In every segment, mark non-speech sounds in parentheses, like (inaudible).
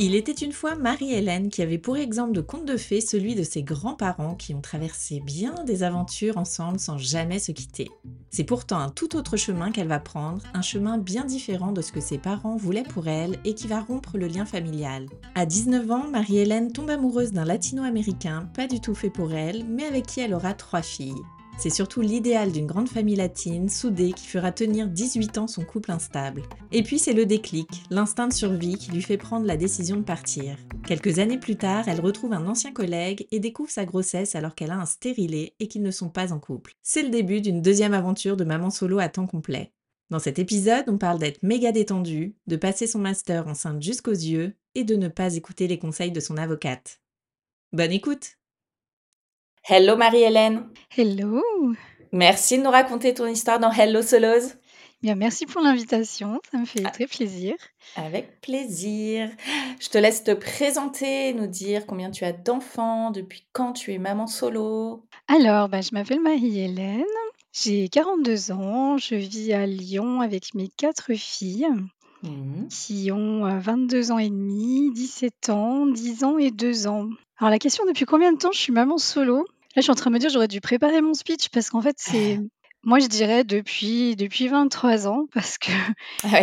Il était une fois Marie-Hélène qui avait pour exemple de conte de fées celui de ses grands-parents qui ont traversé bien des aventures ensemble sans jamais se quitter. C'est pourtant un tout autre chemin qu'elle va prendre, un chemin bien différent de ce que ses parents voulaient pour elle et qui va rompre le lien familial. À 19 ans, Marie-Hélène tombe amoureuse d'un latino-américain pas du tout fait pour elle, mais avec qui elle aura trois filles. C'est surtout l'idéal d'une grande famille latine, soudée, qui fera tenir 18 ans son couple instable. Et puis c'est le déclic, l'instinct de survie qui lui fait prendre la décision de partir. Quelques années plus tard, elle retrouve un ancien collègue et découvre sa grossesse alors qu'elle a un stérilet et qu'ils ne sont pas en couple. C'est le début d'une deuxième aventure de maman solo à temps complet. Dans cet épisode, on parle d'être méga détendu, de passer son master enceinte jusqu'aux yeux et de ne pas écouter les conseils de son avocate. Bonne écoute Hello Marie-Hélène. Hello. Merci de nous raconter ton histoire dans Hello Solos. Bien, merci pour l'invitation, ça me fait ah. très plaisir. Avec plaisir. Je te laisse te présenter, nous dire combien tu as d'enfants, depuis quand tu es maman solo. Alors, bah, je m'appelle Marie-Hélène, j'ai 42 ans, je vis à Lyon avec mes quatre filles mmh. qui ont 22 euh, ans et demi, 17 ans, 10 ans et 2 ans. Alors la question depuis combien de temps je suis maman solo? Là, je suis en train de me dire, j'aurais dû préparer mon speech parce qu'en fait, c'est. (laughs) Moi, je dirais depuis, depuis 23 ans parce que ah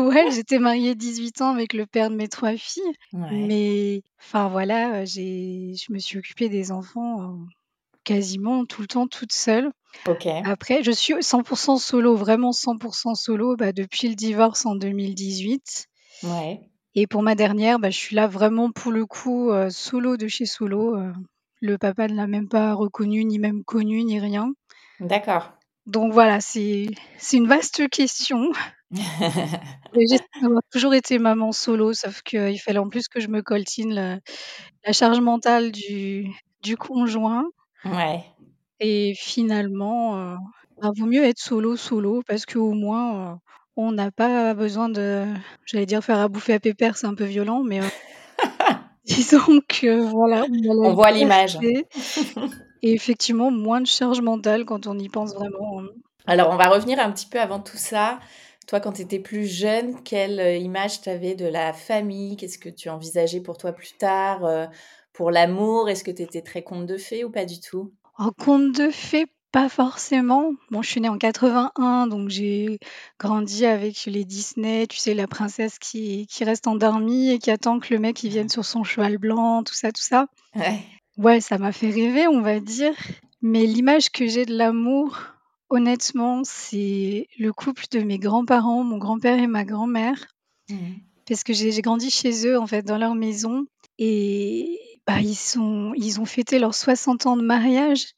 ouais, (laughs) j'étais mariée 18 ans avec le père de mes trois filles. Mais enfin voilà, j'ai, je me suis occupée des enfants euh, quasiment tout le temps toute seule. Ok. Après, je suis 100% solo, vraiment 100% solo bah, depuis le divorce en 2018. Ouais. Et pour ma dernière, bah, je suis là vraiment pour le coup euh, solo de chez solo. euh, le papa ne l'a même pas reconnu, ni même connu, ni rien. D'accord. Donc voilà, c'est une vaste question. (laughs) J'ai toujours été maman solo, sauf qu'il fallait en plus que je me coltine la, la charge mentale du, du conjoint. Ouais. Et finalement, euh, bah, vaut mieux être solo, solo, parce qu'au moins, euh, on n'a pas besoin de, j'allais dire faire à bouffer à pépère, c'est un peu violent, mais euh, Disons que voilà, on, voit l'image. (laughs) Et effectivement, moins de charge mentale quand on y pense vraiment. Hein. Alors, on va revenir un petit peu avant tout ça. Toi, quand tu étais plus jeune, quelle euh, image tu avais de la famille? Qu'est-ce que tu envisageais pour toi plus tard euh, Pour l'amour? Est-ce que tu étais très conte de fées ou pas du tout? En conte de fées, pas forcément. Bon, je suis née en 81, donc j'ai grandi avec les Disney, tu sais, la princesse qui, qui reste endormie et qui attend que le mec il vienne sur son cheval blanc, tout ça, tout ça. Ouais. Ouais, ça m'a fait rêver, on va dire. Mais l'image que j'ai de l'amour, honnêtement, c'est le couple de mes grands-parents, mon grand-père et ma grand-mère. Mmh. Parce que j'ai grandi chez eux, en fait, dans leur maison. Et bah, ils, sont, ils ont fêté leurs 60 ans de mariage.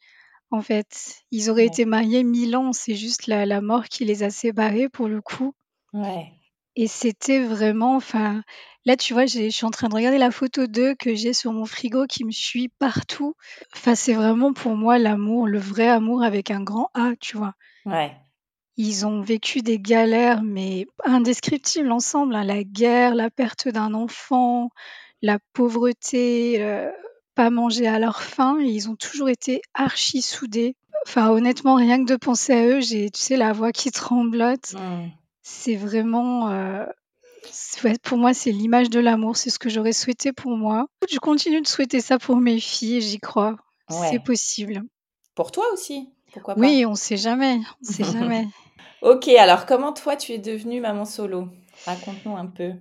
En fait, ils auraient été mariés mille ans, c'est juste la la mort qui les a séparés pour le coup Ouais. et c'était vraiment enfin, là, tu vois, je suis en train de regarder la photo d'eux que j'ai sur mon frigo qui me suit partout. Enfin, c'est vraiment pour moi l'amour, le vrai amour avec un grand A, tu vois? Ouais. Ils ont vécu des galères, mais indescriptibles ensemble, hein. La guerre, la perte d'un enfant, la pauvreté, euh, pas manger à leur faim et ils ont toujours été archi soudés. Enfin, honnêtement, rien que de penser à eux, j'ai, tu sais, la voix qui tremblote. Mmh. C'est vraiment, euh, pour moi, c'est l'image de l'amour. C'est ce que j'aurais souhaité pour moi. Je continue de souhaiter ça pour mes filles j'y crois. C'est possible. Pour toi aussi, pourquoi pas? Oui, on sait jamais, on sait (laughs) jamais. OK, alors comment toi tu es devenue maman solo? Raconte-nous un peu.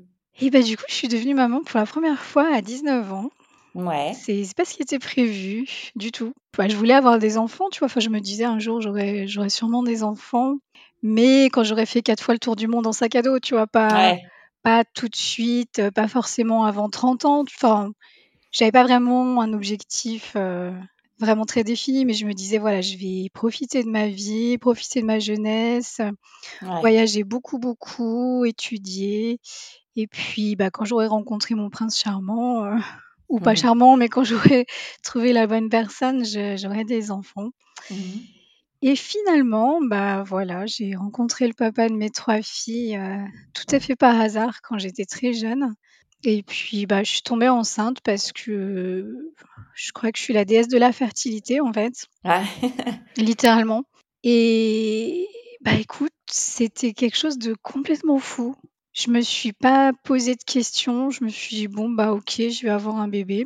Et bah, du coup, je suis devenue maman pour la première fois à 19 ans. Ouais. C'est pas ce qui était prévu du tout. Bah, je voulais avoir des enfants, tu vois? Enfin, je me disais un jour j'aurais j'aurais sûrement des enfants, mais quand j'aurais fait quatre fois le tour du monde en sac à dos, tu vois? Pas pas tout de suite, pas forcément avant 30 ans. Enfin, j'avais pas vraiment un objectif, vraiment très défini, mais je me disais: «Voilà, je vais profiter de ma vie, profiter de ma jeunesse, voyager beaucoup, beaucoup, étudier» et puis, bah, quand j'aurais rencontré mon prince charmant, ou pas mmh charmant, mais quand (laughs) j'aurais trouvé la bonne personne, j'aurais des enfants. Mmh et finalement, bah, voilà, j'ai rencontré le papa de mes trois filles, euh, tout à fait par hasard quand j'étais très jeune. Et puis, bah, je suis tombée enceinte parce que je crois que je suis la déesse de la fertilité, en fait. Ah. (laughs) Littéralement. Et bah, écoute, c'était quelque chose de complètement fou. Je me suis pas posé de questions. Je me suis dit: «Bon, bah, OK, je vais avoir un bébé»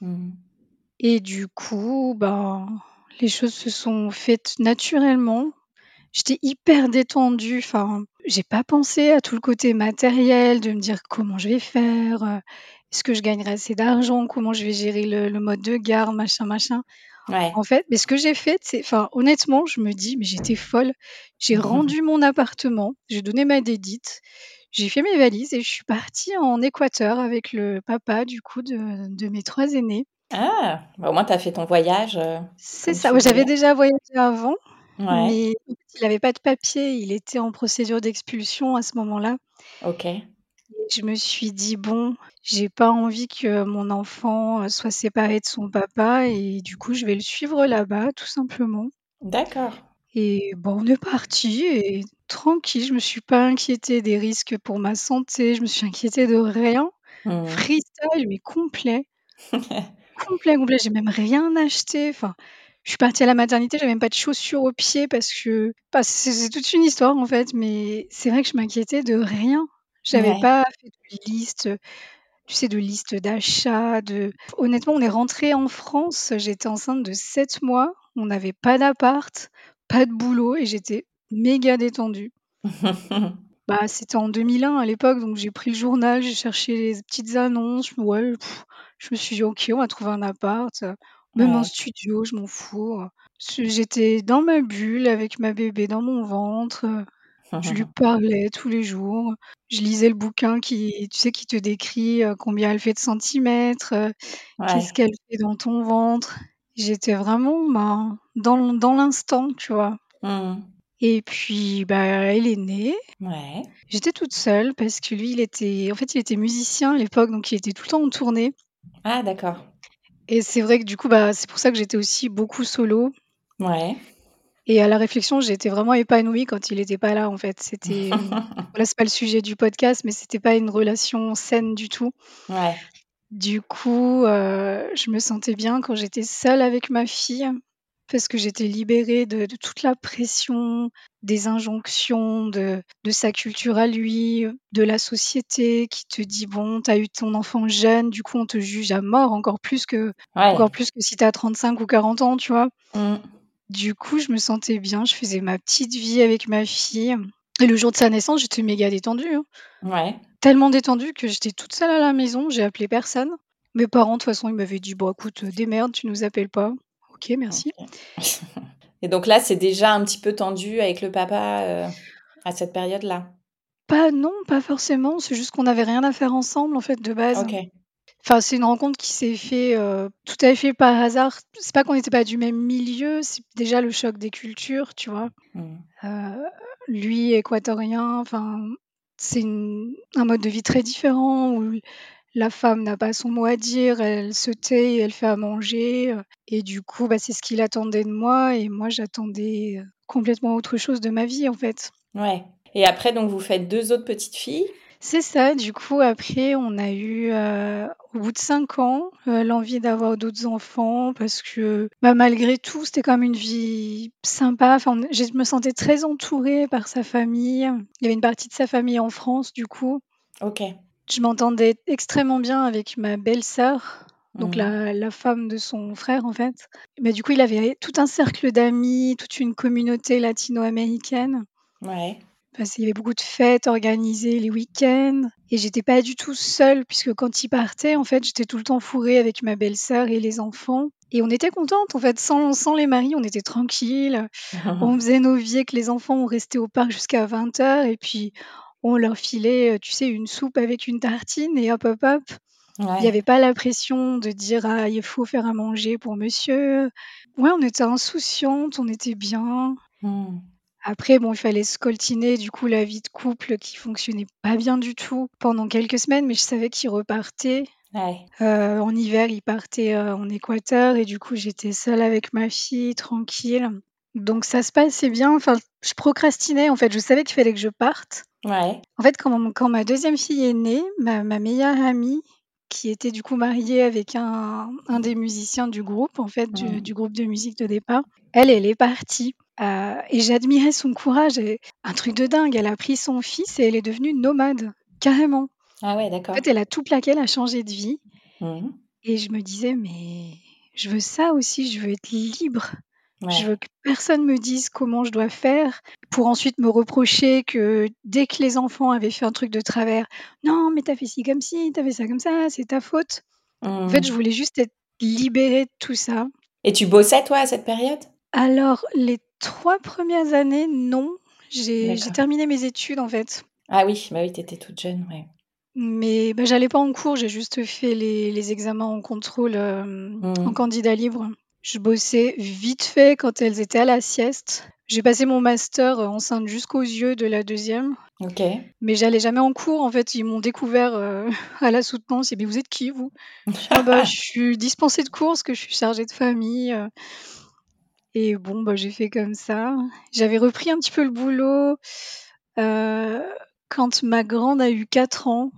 mmh. et du coup, bah, les choses se sont faites naturellement. J'étais hyper détendue, enfin, j'ai pas pensé à tout le côté matériel, de me dire: «Comment je vais faire? Euh, est-ce que je gagnerai assez d'argent? Comment je vais gérer le mode de garde?» machin, machin. En fait, mais ce que j'ai fait, c'est enfin, honnêtement, je me dis: «Mais j'étais folle». J'ai rendu mon appartement, j'ai donné ma dédite, j'ai fait mes valises et je suis partie en Équateur avec le papa du coup de mes trois aînés. Ah! Bah, au moins tu as fait ton voyage, euh, C'est ça, j'avais déjà voyagé avant, mais il n'avait pas de papier, il était en procédure d'expulsion à ce moment-là OK. je me suis dit: «Bon, j'ai pas envie que mon enfant, euh, soit séparé de son papa et du coup, je vais le suivre là-bas, tout simplement» D'accord. Et bon, on est parti et tranquille, je me suis pas inquiétée des risques pour ma santé, je me suis inquiétée de rien. Mmh. Freestyle, mais complet. (laughs) Complet, complet, j'ai même rien acheté, enfin, je suis partie à la maternité, j'avais même pas de chaussures aux pieds parce que bah, c'est toute une histoire en fait, mais c'est vrai que je m'inquiétais de rien. J'avais pas fait de liste, tu sais, de liste d'achat, de honnêtement, on est rentré en France, j'étais enceinte de 7 mois, on n'avait pas d'appart, pas de boulot et j'étais méga détendue. (laughs) Bah, c'était en 2001 à l'époque, donc j'ai pris le journal, j'ai cherché les petites annonces, ouais, je me suis dit: «OK, on va trouver un appart, même un studio, je m'en fous». j'étais dans ma bulle avec ma bébé dans mon ventre, je lui (laughs) parlais tous les jours. Je lisais le bouquin qui tu sais, qui te décrit, combien elle fait de centimètres, qu'est-ce qu'elle fait dans ton ventre. J'étais vraiment, ben, dans dans l'instant, tu vois? Mmh. Et puis, bah, elle est née. Ouais. J'étais toute seule parce que lui, il était en fait, il était musicien à l'époque, donc il était tout le temps en tournée. Ah d'accord. Et c'est vrai que du coup, bah, c'est pour ça que j'étais aussi beaucoup solo. Ouais. Et à la réflexion, j'étais vraiment épanouie quand il était pas là, en fait. C'était, (laughs) voilà, c'est pas le sujet du podcast, mais c'était pas une relation saine du tout. Ouais. Du coup, euh, je me sentais bien quand j'étais seule avec ma fille parce que j'étais libérée de, toute la pression, des injonctions, de, sa culture à lui, de la société qui te dit bon, t'as eu ton enfant jeune, du coup on te juge à mort encore plus que encore plus que si t'as 35 ou 40 ans, tu vois. Mmh. Du coup, je me sentais bien, je faisais ma petite vie avec ma fille. Et le jour de sa naissance, j'étais méga détendue. Hein. Ouais. Tellement détendue que j'étais toute seule à la maison, j'ai appelé personne. Mes parents, de toute façon, ils m'avaient dit bon, écoute, démerde, tu nous appelles pas. OK, merci. (laughs) Et donc là, c'est déjà un petit peu tendu avec le papa, euh, à cette période-là? Pas non, pas forcément, c'est juste qu'on n'avait rien à faire ensemble, en fait, de base. OK. Enfin, c'est une rencontre qui s'est fait, euh, tout à fait par hasard. C'est pas qu'on n'était pas du même milieu, c'est déjà le choc des cultures, tu vois? Mmh. Euh, lui équatorien, enfin, c'est un mode de vie très différent où la femme n'a pas son mot à dire, elle se tait, elle fait à manger. Euh, et du coup, bah, c'est ce qu'il attendait de moi et moi j'attendais euh, complètement autre chose de ma vie en fait. Ouais. Et après, donc vous faites deux autres petites filles? C'est ça, du coup, après, on a eu, heu, au bout de 5 ans, heu, l'envie d'avoir d'autres enfants parce que, bah, malgré tout, c'était quand même une vie sympa. Enfin, je me sentais très entourée par sa famille. Il y avait une partie de sa famille en France, du coup. OK. Je m'entendais extrêmement bien avec ma belle-sœur, donc Mmh. la la femme de son frère, en fait. Mais du coup, il avait tout un cercle d'amis, toute une communauté latino-américaine. Ouais. Parce qu'il y avait beaucoup de fêtes organisées les week-ends et j'étais pas du tout seule puisque quand il partait, en fait, j'étais tout le temps fourrée avec ma belle-sœur et les enfants et on était contentes, en fait, sans sans les maris, on était tranquilles. (laughs) On faisait nos vies avec les enfants, on restait au parc jusqu'à 20:00 et puis on leur filait, heu, tu sais, une soupe avec une tartine et hop, hop, hop. Il y Ouais. avait pas la pression de dire: «Ah, il faut faire à manger pour monsieur». Ouais, on était insouciantes, on était bien. Mmh. Après, bon, il fallait scoltiner du coup la vie de couple qui fonctionnait pas bien du tout pendant quelques semaines, mais je savais qu'il repartait. Ouais. Heu, en hiver, il partait, heu, en Équateur et du coup, j'étais seule avec ma fille, tranquille. Donc ça se passait bien, enfin, je procrastinais en fait, je savais qu'il fallait que je parte. Ouais. En fait, quand mon quand ma 2e fille est née, ma ma meilleure amie, qui était du coup mariée avec un un des musiciens du groupe, en fait, du Mmh. du groupe de musique de départ, elle, elle est partie, heu et j'admirais son courage et un truc de dingue, elle a pris son fils et elle est devenue nomade, carrément. Ah ouais, En d'accord. fait, elle a tout plaqué, elle a changé de vie Mmh et je me disais: «Mais je veux ça aussi, je veux être libre». Je veux que personne me dise comment je dois faire pour ensuite me reprocher que dès que les enfants avaient fait un truc de travers: «Non, mais tu as fait ci comme ci, tu as fait ça comme ça, c'est ta faute». En fait, je Mmh. voulais juste être libérée de tout ça. Et tu bossais toi à cette période? Alors les 3 premières années, non. J'ai j'ai D'accord. terminé mes études, en fait. Ah oui, bah oui, tu étais toute jeune, ouais. Mais bah, j'allais pas en cours, j'ai juste fait les les examens en contrôle, hem, en Mmh. candidat libre. Je bossais vite fait quand elles étaient à la sieste. J'ai passé mon master, heu, enceinte jusqu'aux yeux de la 2e, OK. mais j'allais jamais en cours. En fait, ils m'ont découvert, heu, (laughs) à la soutenance: «Et beh, vous êtes qui vous?» Je (laughs) «Ah bah, je suis dispensée de cours parce que je suis chargée de famille, heu» et bon, bah, j'ai fait comme ça. J'avais repris un petit peu le boulot, heu, quand ma grande a eu 4 ans.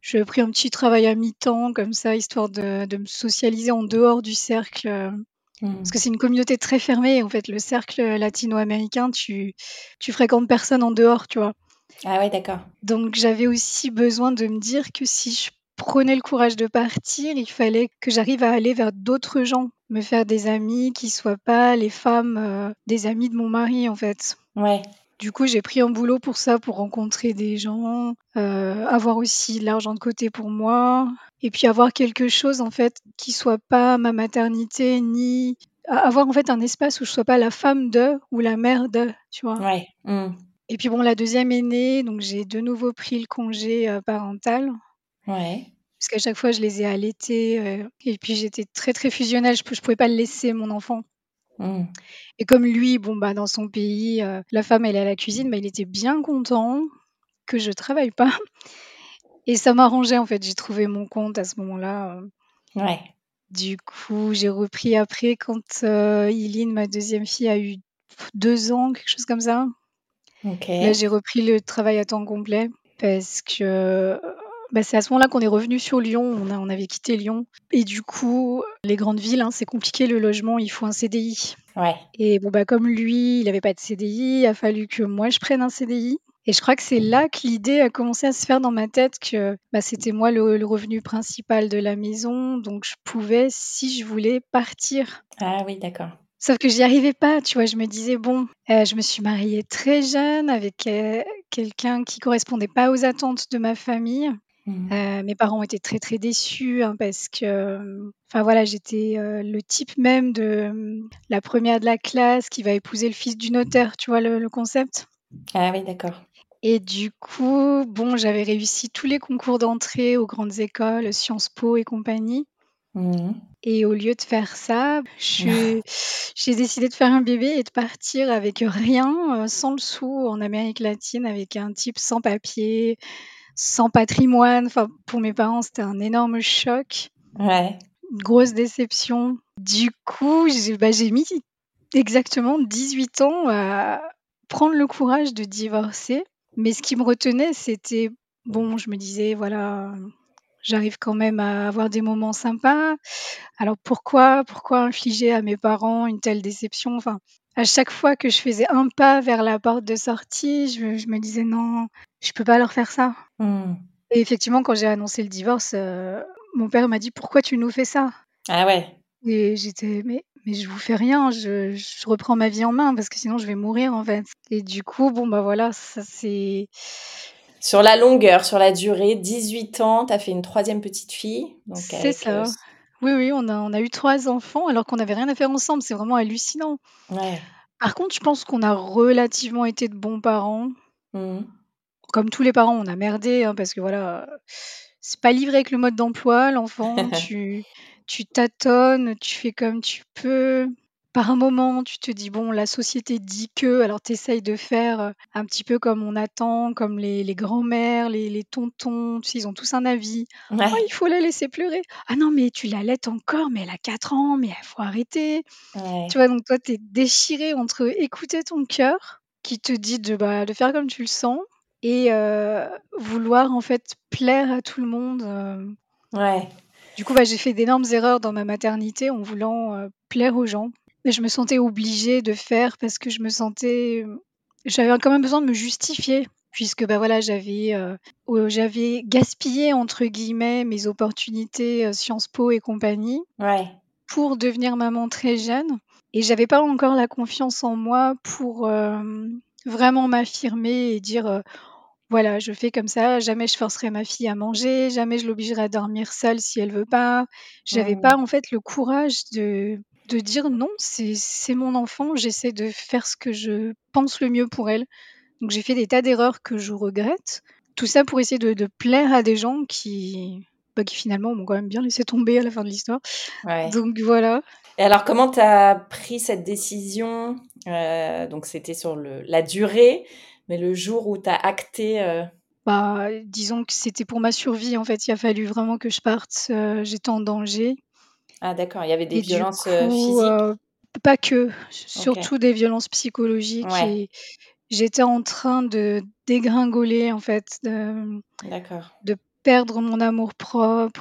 J'avais pris un petit travail à mi-temps comme ça, histoire de de me socialiser en dehors du cercle, heu, parce que Mmh. c'est une communauté très fermée, en fait, le cercle, latino-américain, tu tu fréquentes personne en dehors, tu vois? Ah ouais, d'accord. Donc j'avais aussi besoin de me dire que si je prenais le courage de partir, il fallait que j'arrive à aller vers d'autres gens, me faire des amis qui soient pas les femmes, heu, des amis de mon mari, en fait. Ouais. Du coup, j'ai pris un boulot pour ça, pour rencontrer des gens, heu, avoir aussi de l'argent de côté pour moi et puis avoir quelque chose, en fait, qui soit pas ma maternité ni avoir, en fait, un espace où je sois pas la femme de ou la mère de, tu vois? Ouais. Mmh. Et puis bon, la 2e est née, donc j'ai de nouveau pris le congé, heu, parental. Ouais. Parce qu'à chaque fois, je les ai allaités, heu et puis j'étais très, très fusionnelle, je je pouvais pas le laisser, mon enfant. Mmh. Et comme lui, bon, bah, dans son pays, heu, la femme, elle est à la cuisine, bah, il était bien content que je travaille pas et ça m'arrangeait, en fait. J'ai trouvé mon compte à ce moment-là, heu. Ouais. Du coup, j'ai repris après quand, Iline, ma 2e fille, a eu 2 ans, quelque chose comme ça. Là, OK. j'ai repris le travail à temps complet parce que, bah, c'est à ce moment-là qu'on est revenus sur Lyon. On a on avait quitté Lyon et du coup, les grandes villes, hein, c'est compliqué le logement, il faut un CDI Ouais. et bon, bah, comme lui, il avait pas de CDI, il a fallu que moi je prenne un CDI et je crois que c'est là que l'idée a commencé à se faire dans ma tête que, bah, c'était moi le le revenu principal de la maison, donc je pouvais, si je voulais, partir. Ah oui, d'accord. Sauf que j'y arrivais pas, tu vois? Je me disais: «Bon, heu, je me suis mariée très jeune avec, heu, quelqu'un qui correspondait pas aux attentes de ma famille». Mmh. Heu, mes parents étaient très, très déçus, hein, parce que, hem, enfin voilà, j'étais, heu, le type même de, mmh, la 1re de la classe qui va épouser le fils du notaire, tu vois le le concept? Ah oui, d'accord. Et du coup, bon, j'avais réussi tous les concours d'entrée aux grandes écoles, Sciences Po et compagnie Mmh et au lieu de faire ça, (laughs) j'ai décidé de faire un bébé et de partir avec rien, heu, sans le sou en Amérique latine avec un type sans papiers, sans patrimoine. Enfin, pour mes parents, c'était un énorme choc, Ouais. une grosse déception. Du coup, j'ai bah, mis exactement 18 ans à prendre le courage de divorcer, mais ce qui me retenait, c'était bon, je me disais: «Voilà, j'arrive quand même à avoir des moments sympas. Alors pourquoi pourquoi infliger à mes parents une telle déception?» enfin, à chaque fois que je faisais un pas vers la porte de sortie, je je me disais: «Non, je peux pas leur faire ça». Mmh. Et effectivement, quand j'ai annoncé le divorce, heu, mon père m'a dit: «Pourquoi tu nous fais ça?» Ah ouais. Et j'étais: «Mais mais je vous fais rien, je je reprends ma vie en main parce que sinon je vais mourir, en fait». Et du coup, bon, bah, voilà, ça c'est Sur la longueur, sur la durée, 18 ans, tu as fait une troisième petite fille, C'est heu, ça. Oui, oui, on a on a eu 3 enfants alors qu'on avait rien à faire ensemble, c'est vraiment hallucinant. Ouais. Par contre, je pense qu'on a relativement été de bons parents. Mmh mh. Comme tous les parents, on a merdé, hein, parce que voilà, heu, c'est pas livré avec le mode d'emploi, l'enfant. (laughs) Tu tu tâtonnes, tu fais comme tu peux. Par moments, tu te dis: «Bon, la société dit que», alors tu essayes de faire, heu, un petit peu comme on attend, comme les les grands-mères, les les tontons, tu sais, ils ont tous un avis. «Oh, il faut la laisser pleurer. Ah non, mais tu l'allaites encore, mais elle a 4 ans, mais il faut arrêter». Ouais. Tu vois? Donc toi, tu es déchiré entre écouter ton cœur qui te dit de, bah, de faire comme tu le sens et heu, vouloir en fait plaire à tout le monde, hem. Ouais. Du coup, bah, j'ai fait d'énormes erreurs dans ma maternité en voulant, plaire aux gens. Mais je me sentais obligée de faire parce que je me sentais, j'avais quand même besoin de me justifier puisque, bah, voilà, j'avais, heu, j'avais «gaspillé» entre guillemets mes opportunités, heu, Sciences Po et compagnie Ouais. pour devenir maman très jeune et j'avais pas encore la confiance en moi pour, hem, vraiment m'affirmer et dire, «Voilà, je fais comme ça, jamais je forcerai ma fille à manger, jamais je l'obligerai à dormir seule si elle veut pas». J'avais pas Mmh. en fait le courage de de dire: «Non, c'est mon enfant, j'essaie de faire ce que je pense le mieux pour elle». Donc j'ai fait des tas d'erreurs que je regrette. Tout ça pour essayer de de plaire à des gens qui, bah, qui finalement m'ont quand même bien laissé tomber à la fin de l'histoire. Ouais. Donc voilà. Et alors comment tu as pris cette décision? Heu, donc c'était sur le la durée, mais le jour où tu as acté, heu Bah, disons que c'était pour ma survie en fait, il a fallu vraiment que je parte, heu, j'étais en danger. Ah d'accord, il y avait des Et violences, coup, physiques? heu, pas que, surtout des violences psychologiques Ouais. et j'étais en train de dégringoler en fait, de D'accord. de perdre mon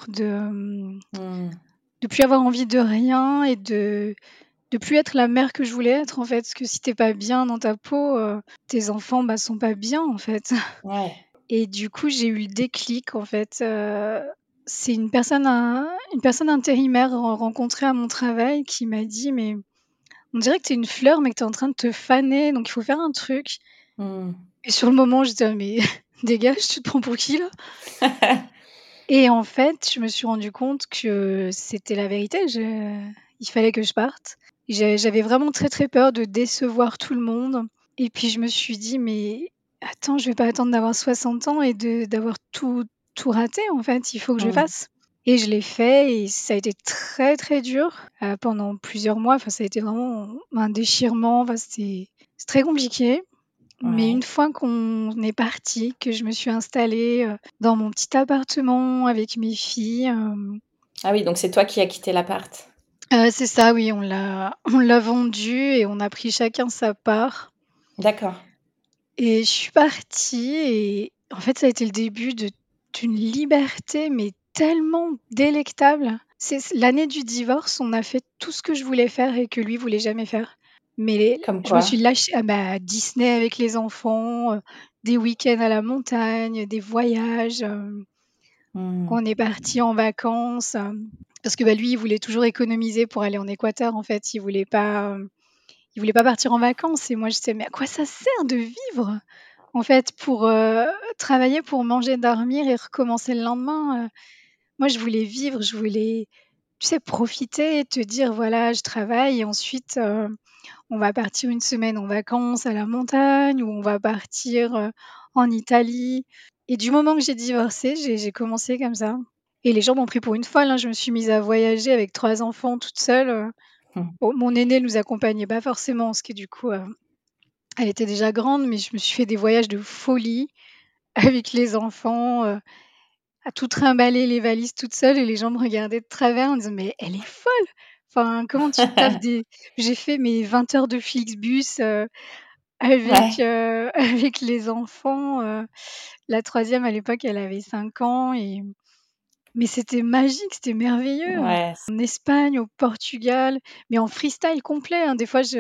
de, hem, Mmh. de plus avoir envie de rien et de de plus être la mère que je voulais être en fait. Parce que si tu es pas bien dans ta peau, heu, tes enfants, bah, sont pas bien en fait. Ouais. Et du coup, j'ai eu le déclic en fait, c'est une personne une personne intérimaire ren rencontrée à mon travail qui m'a dit: «Mais on dirait que tu es une fleur, mais que tu es en train de te faner, donc il faut faire un truc». Mmh. Et sur le moment, j'étais là: «Mais (laughs) dégage, tu te prends pour qui là?» Et en fait, je me suis rendu compte que c'était la vérité, je il fallait que je parte. J'a j'avais vraiment très, très peur de décevoir tout le monde et puis je me suis dit: «Mais attends, je vais pas attendre d'avoir 60 ans et de d'avoir tout tout raté en fait, il faut que je fasse». Et je l'ai fait et ça a été très, très dur, heu, pendant plusieurs mois, enfin ça a été vraiment un déchirement, enfin c'était c'est très compliqué. Mais une fois qu'on est partis, que je me suis installée, heu, dans mon petit appartement avec mes filles, hem Ah oui, donc c'est toi qui as quitté l'appart? C'est ça, oui, on l'a on l'a vendu et on a pris chacun sa part. D'accord. Et je suis partie et en fait, ça a été le début de d'une liberté, mais tellement délectable. C'est l'année du divorce, on a fait tout ce que je voulais faire et que lui voulait jamais faire. Mais Comme je me suis lâchée ah bah, Disney avec les enfants, heu, des week-ends à la montagne, des voyages, hem. Mmh. On est partis en vacances, hem, parce que, bah, lui, il voulait toujours économiser pour aller en Équateur, en fait. Il voulait pas, il voulait pas partir en vacances et moi, j'étais: «Mais à quoi ça sert de vivre, en fait, pour, heu, travailler pour manger, dormir et recommencer le lendemain?» heu, moi, je voulais vivre, je voulais, tu sais, profiter, te dire: «Voilà, je travaille et ensuite, heu, on va partir une semaine en vacances à la montagne ou on va partir, en Italie» et du moment que j'ai divorcé, j'ai commencé comme ça et les gens m'ont pris pour une folle, hein. Je me suis mise à voyager avec 3 enfants toute seule. Mmh. Bon, mon aînée nous accompagnait pas forcément parce que du coup, elle était déjà grande, mais je me suis fait des voyages de folie avec les enfants, heu, à tout trimballer les valises toute seule et les gens me regardaient de travers en disant: «Mais elle est folle! Enfin, comment tu (laughs) tapes des» j'ai fait mes 20 heures de Flixbus, heu avec, (laughs) avec les enfants, la troisième à l'époque, elle avait 5 ans et mais c'était magique, c'était merveilleux. En Espagne, au Portugal, mais en freestyle complet, hein. Des fois, je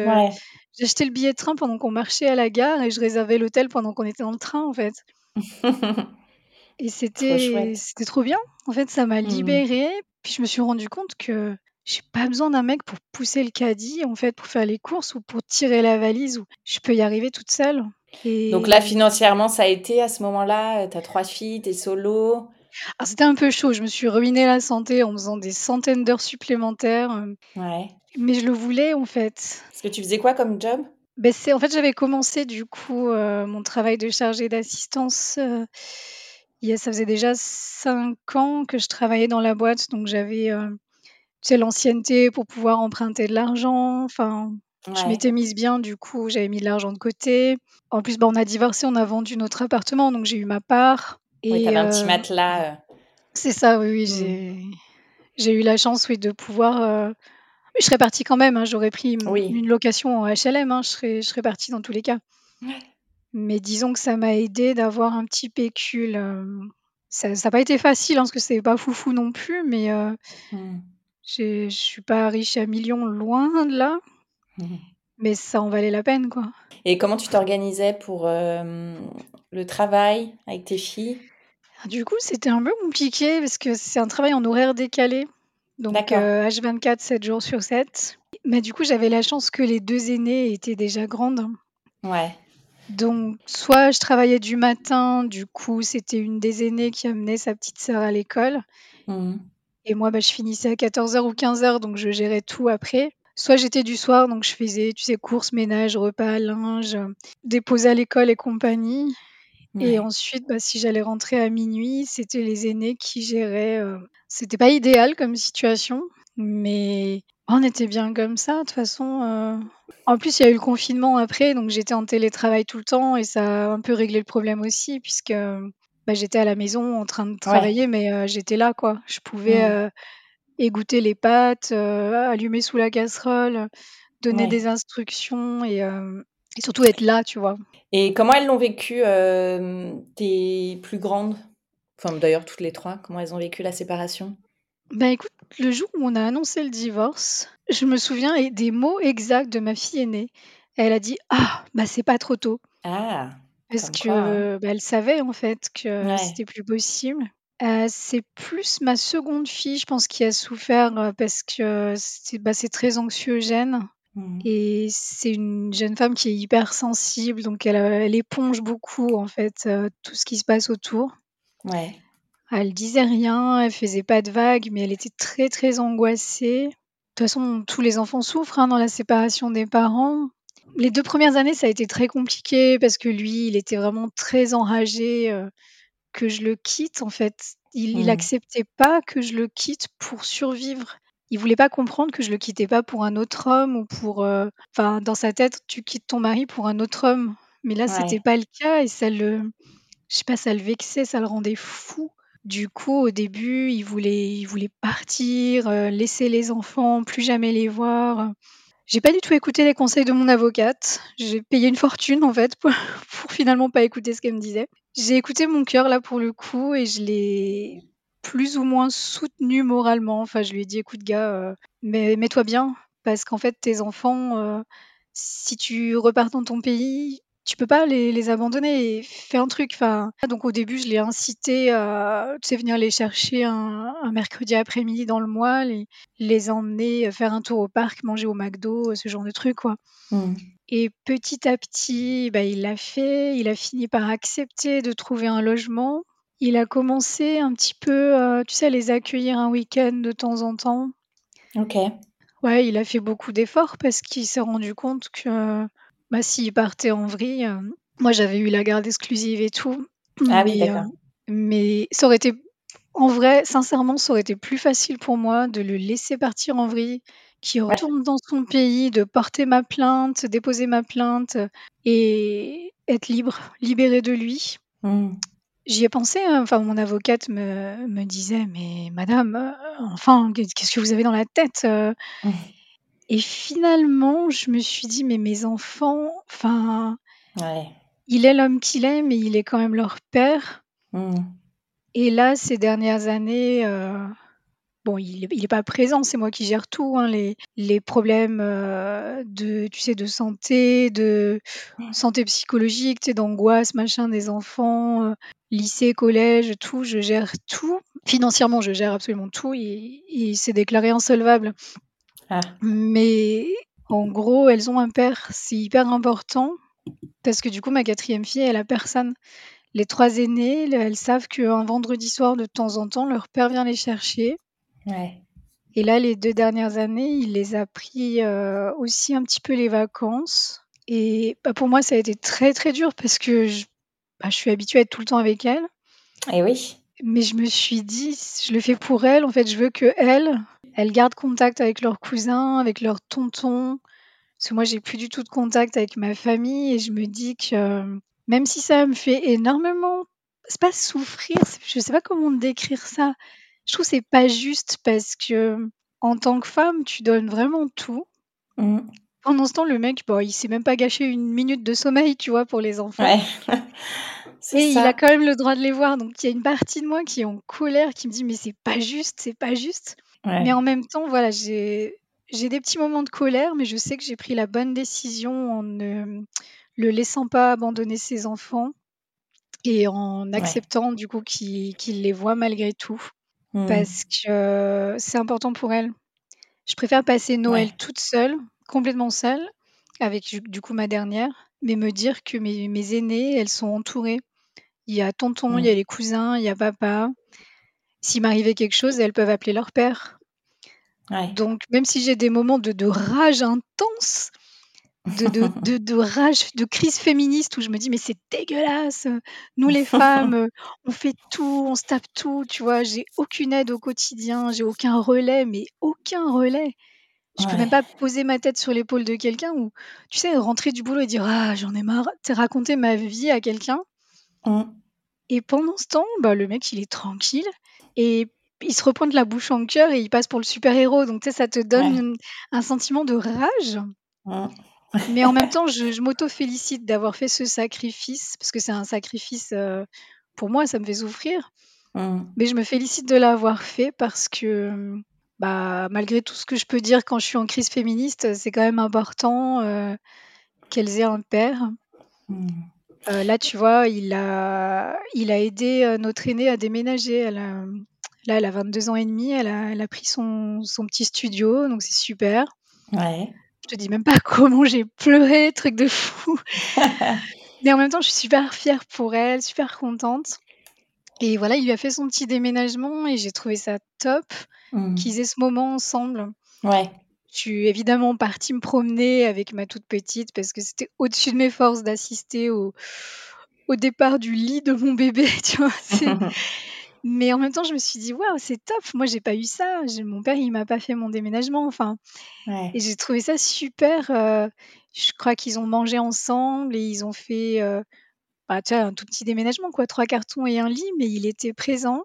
j'achetais le billet de train pendant qu'on marchait à la gare et je réservais l'hôtel pendant qu'on était dans le train, en fait. (laughs) Et c'était c'était trop bien. En fait, ça m'a mmh. libérée, puis je me suis rendu compte que j'ai pas besoin d'un mec pour pousser le caddie, en fait, pour faire les courses ou pour tirer la valise ou je peux y arriver toute seule Donc là, financièrement, ça a été à ce moment-là, tu as 3 filles, tu es solo? Ah, c'était un peu chaud. Je me suis ruiné la santé en faisant des centaines d'heures supplémentaires. Euh, ouais. Mais je le voulais en fait. Parce que tu faisais quoi comme job? Ben, c'est, en fait, j'avais commencé du coup euh, mon travail de chargé d'assistance. Euh, ça faisait déjà cinq ans que je travaillais dans la boîte, donc j'avais l'ancienneté pour pouvoir emprunter de l'argent. Enfin, je m'étais mise bien, du coup, j'avais mis de l'argent de côté. En plus, ben, on a divorcé, on a vendu notre appartement, donc j'ai eu ma part. Oui, tu un petit euh, matelas. Euh. C'est ça, oui, mmh. j'ai eu la chance, oui, de pouvoir. Euh, je serais partie quand même, hein, j'aurais pris une location en HLM, hein, je serais, je serais partie dans tous les cas. Mais disons que ça m'a aidé d'avoir un petit pécule. ça n'a pas été facile, hein, parce que c'est pas foufou non plus, mais mmh. je suis pas riche à millions, loin de là. Mmh. Mais ça en valait la peine, quoi. Et comment tu t'organisais pour le travail avec tes filles? Du coup, c'était un peu compliqué parce que c'est un travail en horaire décalé. Donc H24, 7 jours sur 7. Mais du coup, j'avais la chance que les deux aînées étaient déjà grandes. Ouais. Donc, soit je travaillais du matin, du coup, c'était une des aînées qui amenait sa petite sœur à l'école. Mmh. Et moi, bah, je finissais à 14h ou 15h, donc je gérais tout après. Soit j'étais du soir, donc je faisais, tu sais, courses, ménage, repas, linge, déposer à l'école et compagnie. Et ensuite, bah, si j'allais rentrer à minuit, c'était les aînés qui géraient. Euh, c'était pas idéal comme situation, mais on était bien comme ça. De toute façon, euh. en plus, il y a eu le confinement après, donc j'étais en télétravail tout le temps et ça a un peu réglé le problème aussi, puisque bah, j'étais à la maison en train de travailler, mais euh, j'étais là, quoi. Je pouvais mmh. égoutter les pâtes, allumer sous la casserole, donner des instructions et, et surtout être là, tu vois. Et comment elles l'ont vécu, euh, tes plus grandes? Enfin, d'ailleurs, toutes les trois, comment elles ont vécu la séparation? Ben écoute, le jour où on a annoncé le divorce, je me souviens des mots exacts de ma fille aînée. Elle a dit Ah, bah c'est pas trop tôt. Ah Parce que bah, elle savait en fait que c'était plus possible. Euh, c'est plus ma seconde fille, je pense, qui a souffert parce que c'est bah, très anxiogène. Mmh. Et c'est une jeune femme qui est hyper sensible, donc elle, elle éponge beaucoup en fait tout ce qui se passe autour. Ouais. Elle disait rien, elle faisait pas de vagues, mais elle était très très angoissée. De toute façon, tous les enfants souffrent hein, dans la séparation des parents. Les deux premières années, ça a été très compliqué parce que lui, il était vraiment très enragé que je le quitte. En fait, il, il mmh. acceptait pas que je le quitte pour survivre il voulait pas comprendre que je le quittais pas pour un autre homme ou pour, euh, enfin, dans sa tête, tu quittes ton mari pour un autre homme. Mais là, c'était pas le cas et ça le je sais pas, ça le vexait, ça le rendait fou. Du coup, au début, il voulait il voulait partir, euh, laisser les enfants, plus jamais les voir. J'ai pas du tout écouté les conseils de mon avocate. J'ai payé une fortune, en fait, pour (laughs) pour finalement pas écouter ce qu'elle me disait. J'ai écouté mon cœur, là, pour le coup et je l'ai plus ou moins soutenu moralement. Enfin, je lui ai dit: «Écoute gars, euh, mets-toi bien parce qu'en fait tes enfants, euh, si tu repars dans ton pays, tu peux pas les abandonner et fais un truc». Enfin, donc au début, je l'ai incité à, tu sais, venir les chercher un mercredi après-midi dans le mois, les les emmener, faire un tour au parc, manger au McDo, ce genre de truc, quoi. Mmh. Et petit à petit, bah, il l'a fait. Il a fini par accepter de trouver un logement. Il a commencé un petit peu, euh, tu sais, à les accueillir un week-end de temps en temps. OK. Ouais, il a fait beaucoup d'efforts parce qu'il s'est rendu compte que, bah, s'il partait en vrille, euh, moi j'avais eu la garde exclusive et tout, Ah oui, d'accord. Euh, mais ça aurait été en vrai, sincèrement, ça aurait été plus facile pour moi de le laisser partir en vrille, qu'il retourne dans son pays, de porter ma plainte, déposer ma plainte, et être libre, libéré de lui. Mmh. J'y ai pensé, hein, enfin mon avocate me me disait: «Mais madame, euh, enfin, qu'est-ce que vous avez dans la tête, euh?» Et finalement, je me suis dit: «Mais mes enfants, enfin, Ouais. Il est l'homme qu'il est, mais il est quand même leur père. Mmh. Et là, ces dernières années, euh, bon, il n'est pas présent, c'est moi qui gère tout, hein, les, les problèmes euh, de, tu sais, de santé, de santé psychologique, tu sais, d'angoisse, machin, des enfants, euh, lycée, collège, tout, je gère tout. Financièrement, je gère absolument tout. Il, il s'est déclaré insolvable. Ah. Mais en gros, elles ont un père, c'est hyper important parce que du coup, ma quatrième fille, elle a personne. Les trois aînées, elles savent qu'un vendredi soir, de temps en temps, leur père vient les chercher. Ouais. Et là, les deux dernières années, il les a pris euh, aussi un petit peu les vacances. Et bah, pour moi, ça a été très très dur parce que je, bah, je suis habituée à être tout le temps avec elle. Et oui. Mais je me suis dit, je le fais pour elle. En fait, je veux que elle, elle garde contact avec leurs cousins, avec leurs tontons. Parce que moi, j'ai plus du tout de contact avec ma famille et je me dis que même si ça me fait énormément, c'est pas souffrir, je sais pas comment décrire ça. Je trouve que c'est pas juste parce que en tant que femme, tu donnes vraiment tout. Mmh. Pendant ce temps, le mec, bon, il s'est même pas gâché une minute de sommeil, tu vois, pour les enfants. Ouais. (laughs) Et il a quand même le droit de les voir. Donc il y a une partie de moi qui est en colère, qui me dit mais c'est pas juste, c'est pas juste. Ouais. Mais en même temps, voilà, j'ai j'ai des petits moments de colère, mais je sais que j'ai pris la bonne décision en ne le laissant pas abandonner ses enfants et en Ouais. acceptant du coup qu'il qu'il les voit malgré tout. Mmh. Parce que c'est important pour elle. Je préfère passer Noël Ouais. toute seule, complètement seule, avec du, du coup ma dernière, mais me dire que mes, mes aînées, elles sont entourées. Il y a tonton, il y a Mmh. les cousins, il y a papa. S'il m'arrivait quelque chose, elles peuvent appeler leur père. Ouais. Donc, même si j'ai des moments de, de rage intense, de, de, de, de rage, de crise féministe où je me dis, mais c'est dégueulasse. Nous, les (laughs) femmes, on fait tout, on se tape tout, tu vois. J'ai aucune aide au quotidien, j'ai aucun relais, mais aucun relais. Je peux même Ouais. pas poser ma tête sur l'épaule de quelqu'un ou, tu sais, rentrer du boulot et dire, ah, j'en ai marre, tu sais, raconter ma vie à quelqu'un. Mmh. Et pendant ce temps, bah, le mec, il est tranquille et il se repointe la bouche en cœur et il passe pour le super-héros. Donc, tu sais, ça te donne Ouais. un sentiment de rage. Mmh. Mais en même temps, je, je m'auto-félicite d'avoir fait ce sacrifice, parce que c'est un sacrifice, euh, pour moi, ça me fait souffrir. Mmh. Mais je me félicite de l'avoir fait parce que, bah, malgré tout ce que je peux dire quand je suis en crise féministe, c'est quand même important euh, qu'elles aient un père. Mmh. Euh, là, tu vois, il a, il a aidé euh, notre aînée à déménager. Elle a- là, elle a 22 ans et demi. Elle a, elle a pris son, son petit studio, donc c'est super. Ouais. Je te dis même pas (laughs) comment j'ai pleuré, truc de fou. (laughs) Mais en même temps, je suis super fière pour elle, super contente. Et voilà, il lui a fait son petit déménagement et j'ai trouvé ça top Mmh. qu'ils aient ce moment ensemble. Ouais. Je suis évidemment partie me promener avec ma toute petite parce que c'était au-dessus de mes forces d'assister au, au départ du lit de mon bébé, (laughs) tu vois. Mais en même temps, je me suis dit, waouh, c'est top. Moi, j'ai pas eu ça. Mon père, il m'a pas fait mon déménagement. Enfin, Ouais. et j'ai trouvé ça super. euh, je crois qu'ils ont mangé ensemble et ils ont fait euh, bah, tu vois, un tout petit déménagement, quoi. Trois cartons et un lit, mais il était présent.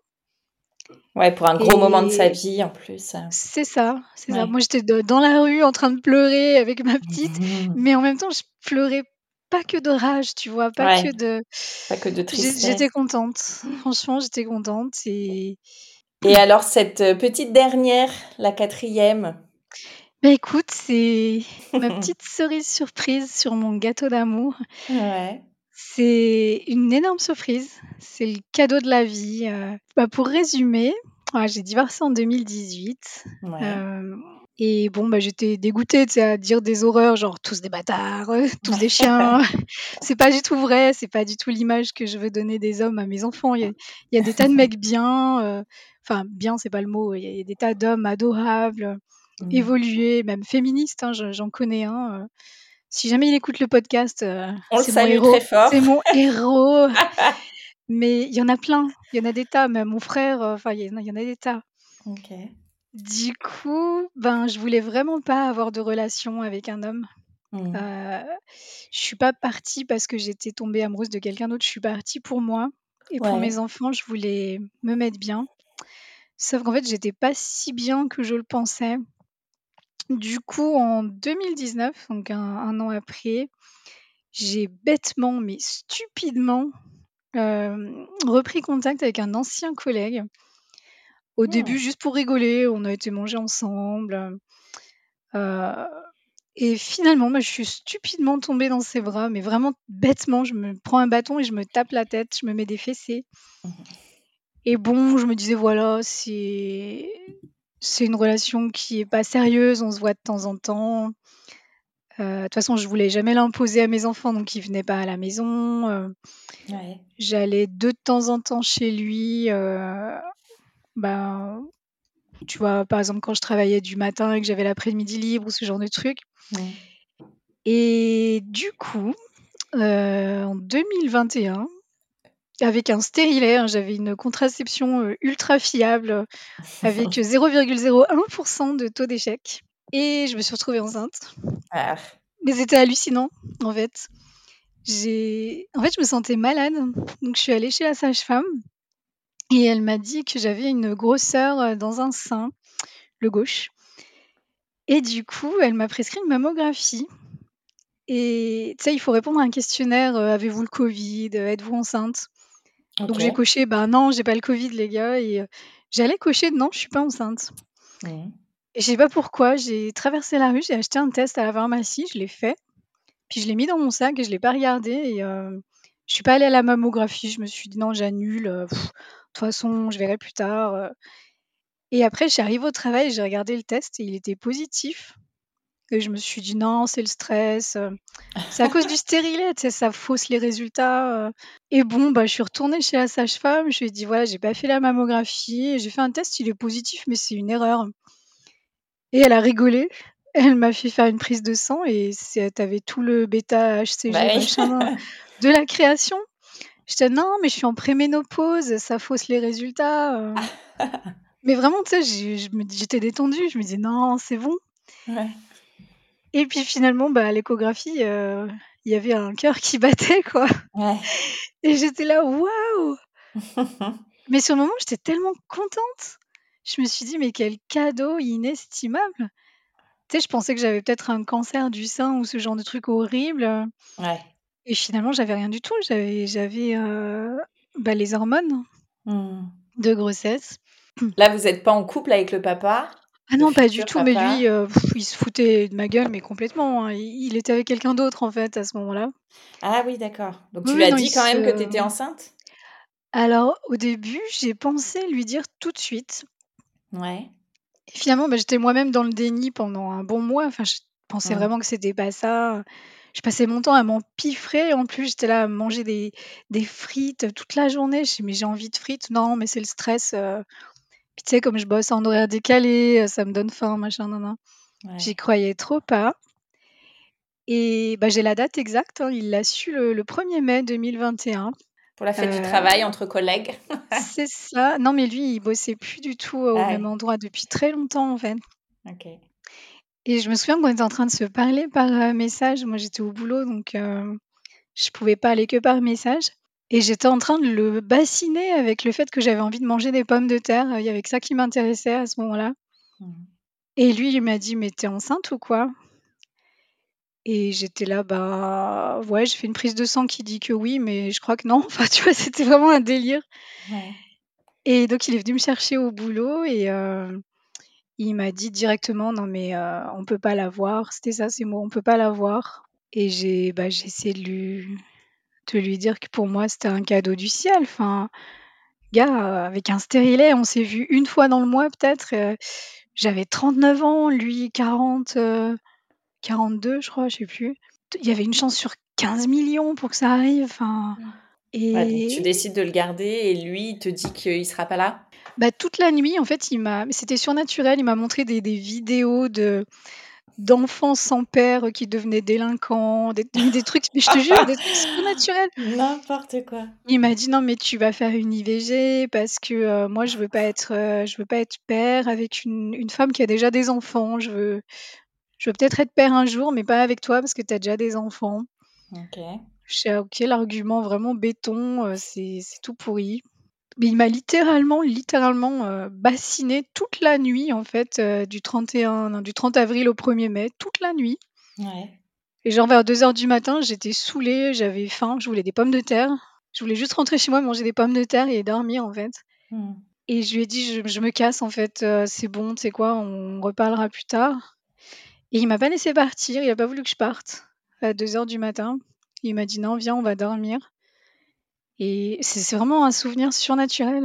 Ouais, pour un gros moment de sa vie en plus. euh. c'est ça, c'est ça. Moi, j'étais dans la rue en train de pleurer avec ma petite, Mmh. mais en même temps, je pleurais pas que de rage, tu vois, pas Ouais. que de. Pas que de tristesse. J'étais contente. Franchement, j'étais contente et. Et alors, cette euh, petite dernière, la quatrième? Bah écoute, c'est ma (laughs) petite cerise surprise sur mon gâteau d'amour. Ouais. C'est une énorme surprise. C'est le cadeau de la vie. euh. Bah, pour résumer, ouais, j'ai divorcé en 2018. Ouais. euh, et bon, bah, j'étais dégoûtée tu sais, à dire des horreurs, genre tous des bâtards, euh, (laughs) tous des chiens. (laughs) c'est pas du tout vrai, c'est pas du tout l'image que je veux donner des hommes à mes enfants. Il y a, il y a des tas de mecs bien, euh, enfin, bien, c'est pas le mot, il y a, des tas d'hommes adorables, Mmh. évolués, même féministes, hein, je- j'en connais un. euh. si jamais il écoute le podcast, euh, On le c'est mon héros. très fort. C'est mon (laughs) héros. Mais il y en a plein, il y en a des tas, même mon frère, enfin, il y en a des tas. Ok. Du coup, ben, je voulais vraiment pas avoir de relation avec un homme. Mmh. Euh, je suis pas partie parce que j'étais tombée amoureuse de quelqu'un d'autre. Je suis partie pour moi et pour Ouais. mes enfants. Je voulais me mettre bien. Sauf qu'en fait, j'étais pas si bien que je le pensais. Du coup, en 2019, donc un, un an après, j'ai bêtement, mais stupidement, repris contact avec un ancien collègue. Au début, juste pour rigoler, on a été manger ensemble. et finalement, bah, je suis stupidement tombée dans ses bras, mais vraiment bêtement. Je me prends un bâton et je me tape la tête, je me mets des fessées. Mmh et bon, je me disais, voilà, c'est c'est une relation qui est pas sérieuse, on se voit de temps en temps. Euh, de toute façon, je voulais jamais l'imposer à mes enfants, donc ils venaient pas à la maison. Euh. j'allais de temps en temps chez lui. Euh, ben, tu vois, par exemple, quand je travaillais du matin et que j'avais l'après-midi libre ou ce genre de trucs. Et du coup, en 2021, avec un stérilet, hein, j'avais une contraception ultra fiable avec 0,01% de taux d'échec. Et je me suis retrouvée enceinte. Ah. Mais c'était hallucinant, en fait. J'ai... En fait, je me sentais malade. Donc, je suis allée chez la sage-femme. Et elle m'a dit que j'avais une grosseur euh, dans un sein, le gauche. Et du coup, elle m'a prescrit une mammographie. Et tu sais, il faut répondre à un questionnaire euh, avez-vous le Covid Êtes-vous enceinte? Donc j'ai coché bah non, j'ai pas le Covid, les gars. Et euh, j'allais cocher non, je suis pas enceinte. Et je sais pas pourquoi, j'ai traversé la rue, j'ai acheté un test à la pharmacie, je l'ai fait, puis je l'ai mis dans mon sac et je l'ai pas regardé et euh, je suis pas allée à la mammographie. Je me suis dit: «Non, j'annule, euh, toute façon, je verrai plus tard», euh. et après je suis arrivée au travail, j'ai regardé le test et il était positif et je me suis dit: «Non, c'est le stress, c'est à cause du stérilet, tu sais, ça fausse les résultats», et bon, bah, je suis retournée chez la sage-femme, je lui ai dit: «Voilà, j'ai pas fait la mammographie, j'ai fait un test, il est positif, mais c'est une erreur». Et elle a rigolé. Elle m'a fait faire une prise de sang et c'est tu avais tout le bêta HCG bah (laughs) de la création. J'étais: «Non, mais je suis en préménopause, ça fausse les résultats, euh». (laughs) Mais vraiment, tu sais, j'étais détendue, je me disais: «Non, c'est bon». Et puis finalement, bah, à l'échographie, euh, il y avait un cœur qui (laughs) battait, quoi. Et j'étais là: «Waouh!» (laughs) Mais sur le moment, j'étais tellement contente je me suis dit: «Mais quel cadeau inestimable!» Tu sais, je pensais que j'avais peut-être un cancer du sein ou ce genre de truc horrible, Ouais. Et finalement, j'avais rien du tout. J'avais j'avais, euh, bah, les hormones mmh. de grossesse. (clears throat) Là, vous n'êtes pas en couple avec le papa? Ah non, pas du tout, mais lui, euh, il se foutait de ma gueule, mais complètement, hein. Il était avec quelqu'un d'autre, en fait, à ce moment-là. Ah oui, d'accord. Donc tu lui as dit quand même que tu étais enceinte? Alors, au début, j'ai pensé lui dire tout de suite. Ouais. Et finalement, bah, j'étais moi-même dans le déni pendant un bon mois. Enfin, je pensais vraiment que c'était pas ça. Je passais mon temps à m'empiffrer. En plus, j'étais là à manger des, des frites toute la journée. Je «Mais j'ai envie de frites». «Non, mais c'est le stress, euh». Puis tu sais, comme je bosse en horaire décalé, euh, ça me donne faim, machin, nan, J'y croyais trop pas et bah, j'ai la date exacte, hein. Il l'a su le le 1er mai 2021. Pour la fête du travail entre collègues. (laughs) c'est ça. Non, mais lui, il bossait plus du tout au même endroit depuis très longtemps, en fait. OK. Et je me souviens qu'on était en train de se parler par euh, message. Moi, j'étais au boulot, donc euh, je pouvais pas aller que par message. Et j'étais en train de le bassiner avec le fait que j'avais envie de manger des pommes de terre. Il y avait que ça qui m'intéressait à ce moment-là. Mmh. Et lui, il m'a dit, mais t'es enceinte ou quoi? Et j'étais là, bah, ouais, j'ai fait une prise de sang qui dit que oui, mais je crois que non. (laughs) Enfin, tu vois, c'était vraiment un délire. Et donc il est venu me chercher au boulot et il m'a dit directement: «Non mais, on peut pas la voir». C'était ça c'est moi, «On peut pas la voir» et j'ai, bah, j'ai essayé de lui de lui dire que pour moi c'était un cadeau du ciel. Enfin, gars, avec un stérilet, on s'est vu une fois dans le mois peut-être, j'avais 39 ans, lui 40, 42 je crois, je sais plus. Il y avait une chance sur 15 millions pour que ça arrive, enfin et tu décides de le garder et lui, il te dit qu'il sera pas là? Bah, toute la nuit, en fait, il m'a c'était surnaturel, il m'a montré des des vidéos de d'enfants sans père qui devenaient délinquants, des des trucs mais je te jure, des trucs surnaturels. N'importe quoi. Il m'a dit: «Non, mais tu vas faire une IVG parce que, heu, moi je veux pas être, heu, je veux pas être père avec une une femme qui a déjà des enfants. Je veux je veux peut-être être père un jour, mais pas avec toi parce que tu as déjà des enfants. OK. Je sais, OK, l'argument vraiment béton, euh, c'est tout pourri. Mais il m'a littéralement, littéralement euh, bassiné toute la nuit, en fait, euh, du 31, du 30 avril au 1er mai, toute la nuit. Ouais. Et genre vers 2h du matin, j'étais saoulée, j'avais faim, je voulais des pommes de terre. Je voulais juste rentrer chez moi, manger des pommes de terre et dormir en fait. Mmh. Et je lui ai dit: «Je me casse en fait, c'est bon, tu sais quoi? On reparlera plus tard». Et il m'a pas laissé partir, il a pas voulu que je parte à 2h du matin. Il m'a dit: «Non, viens, on va dormir». Et c'est vraiment un souvenir surnaturel,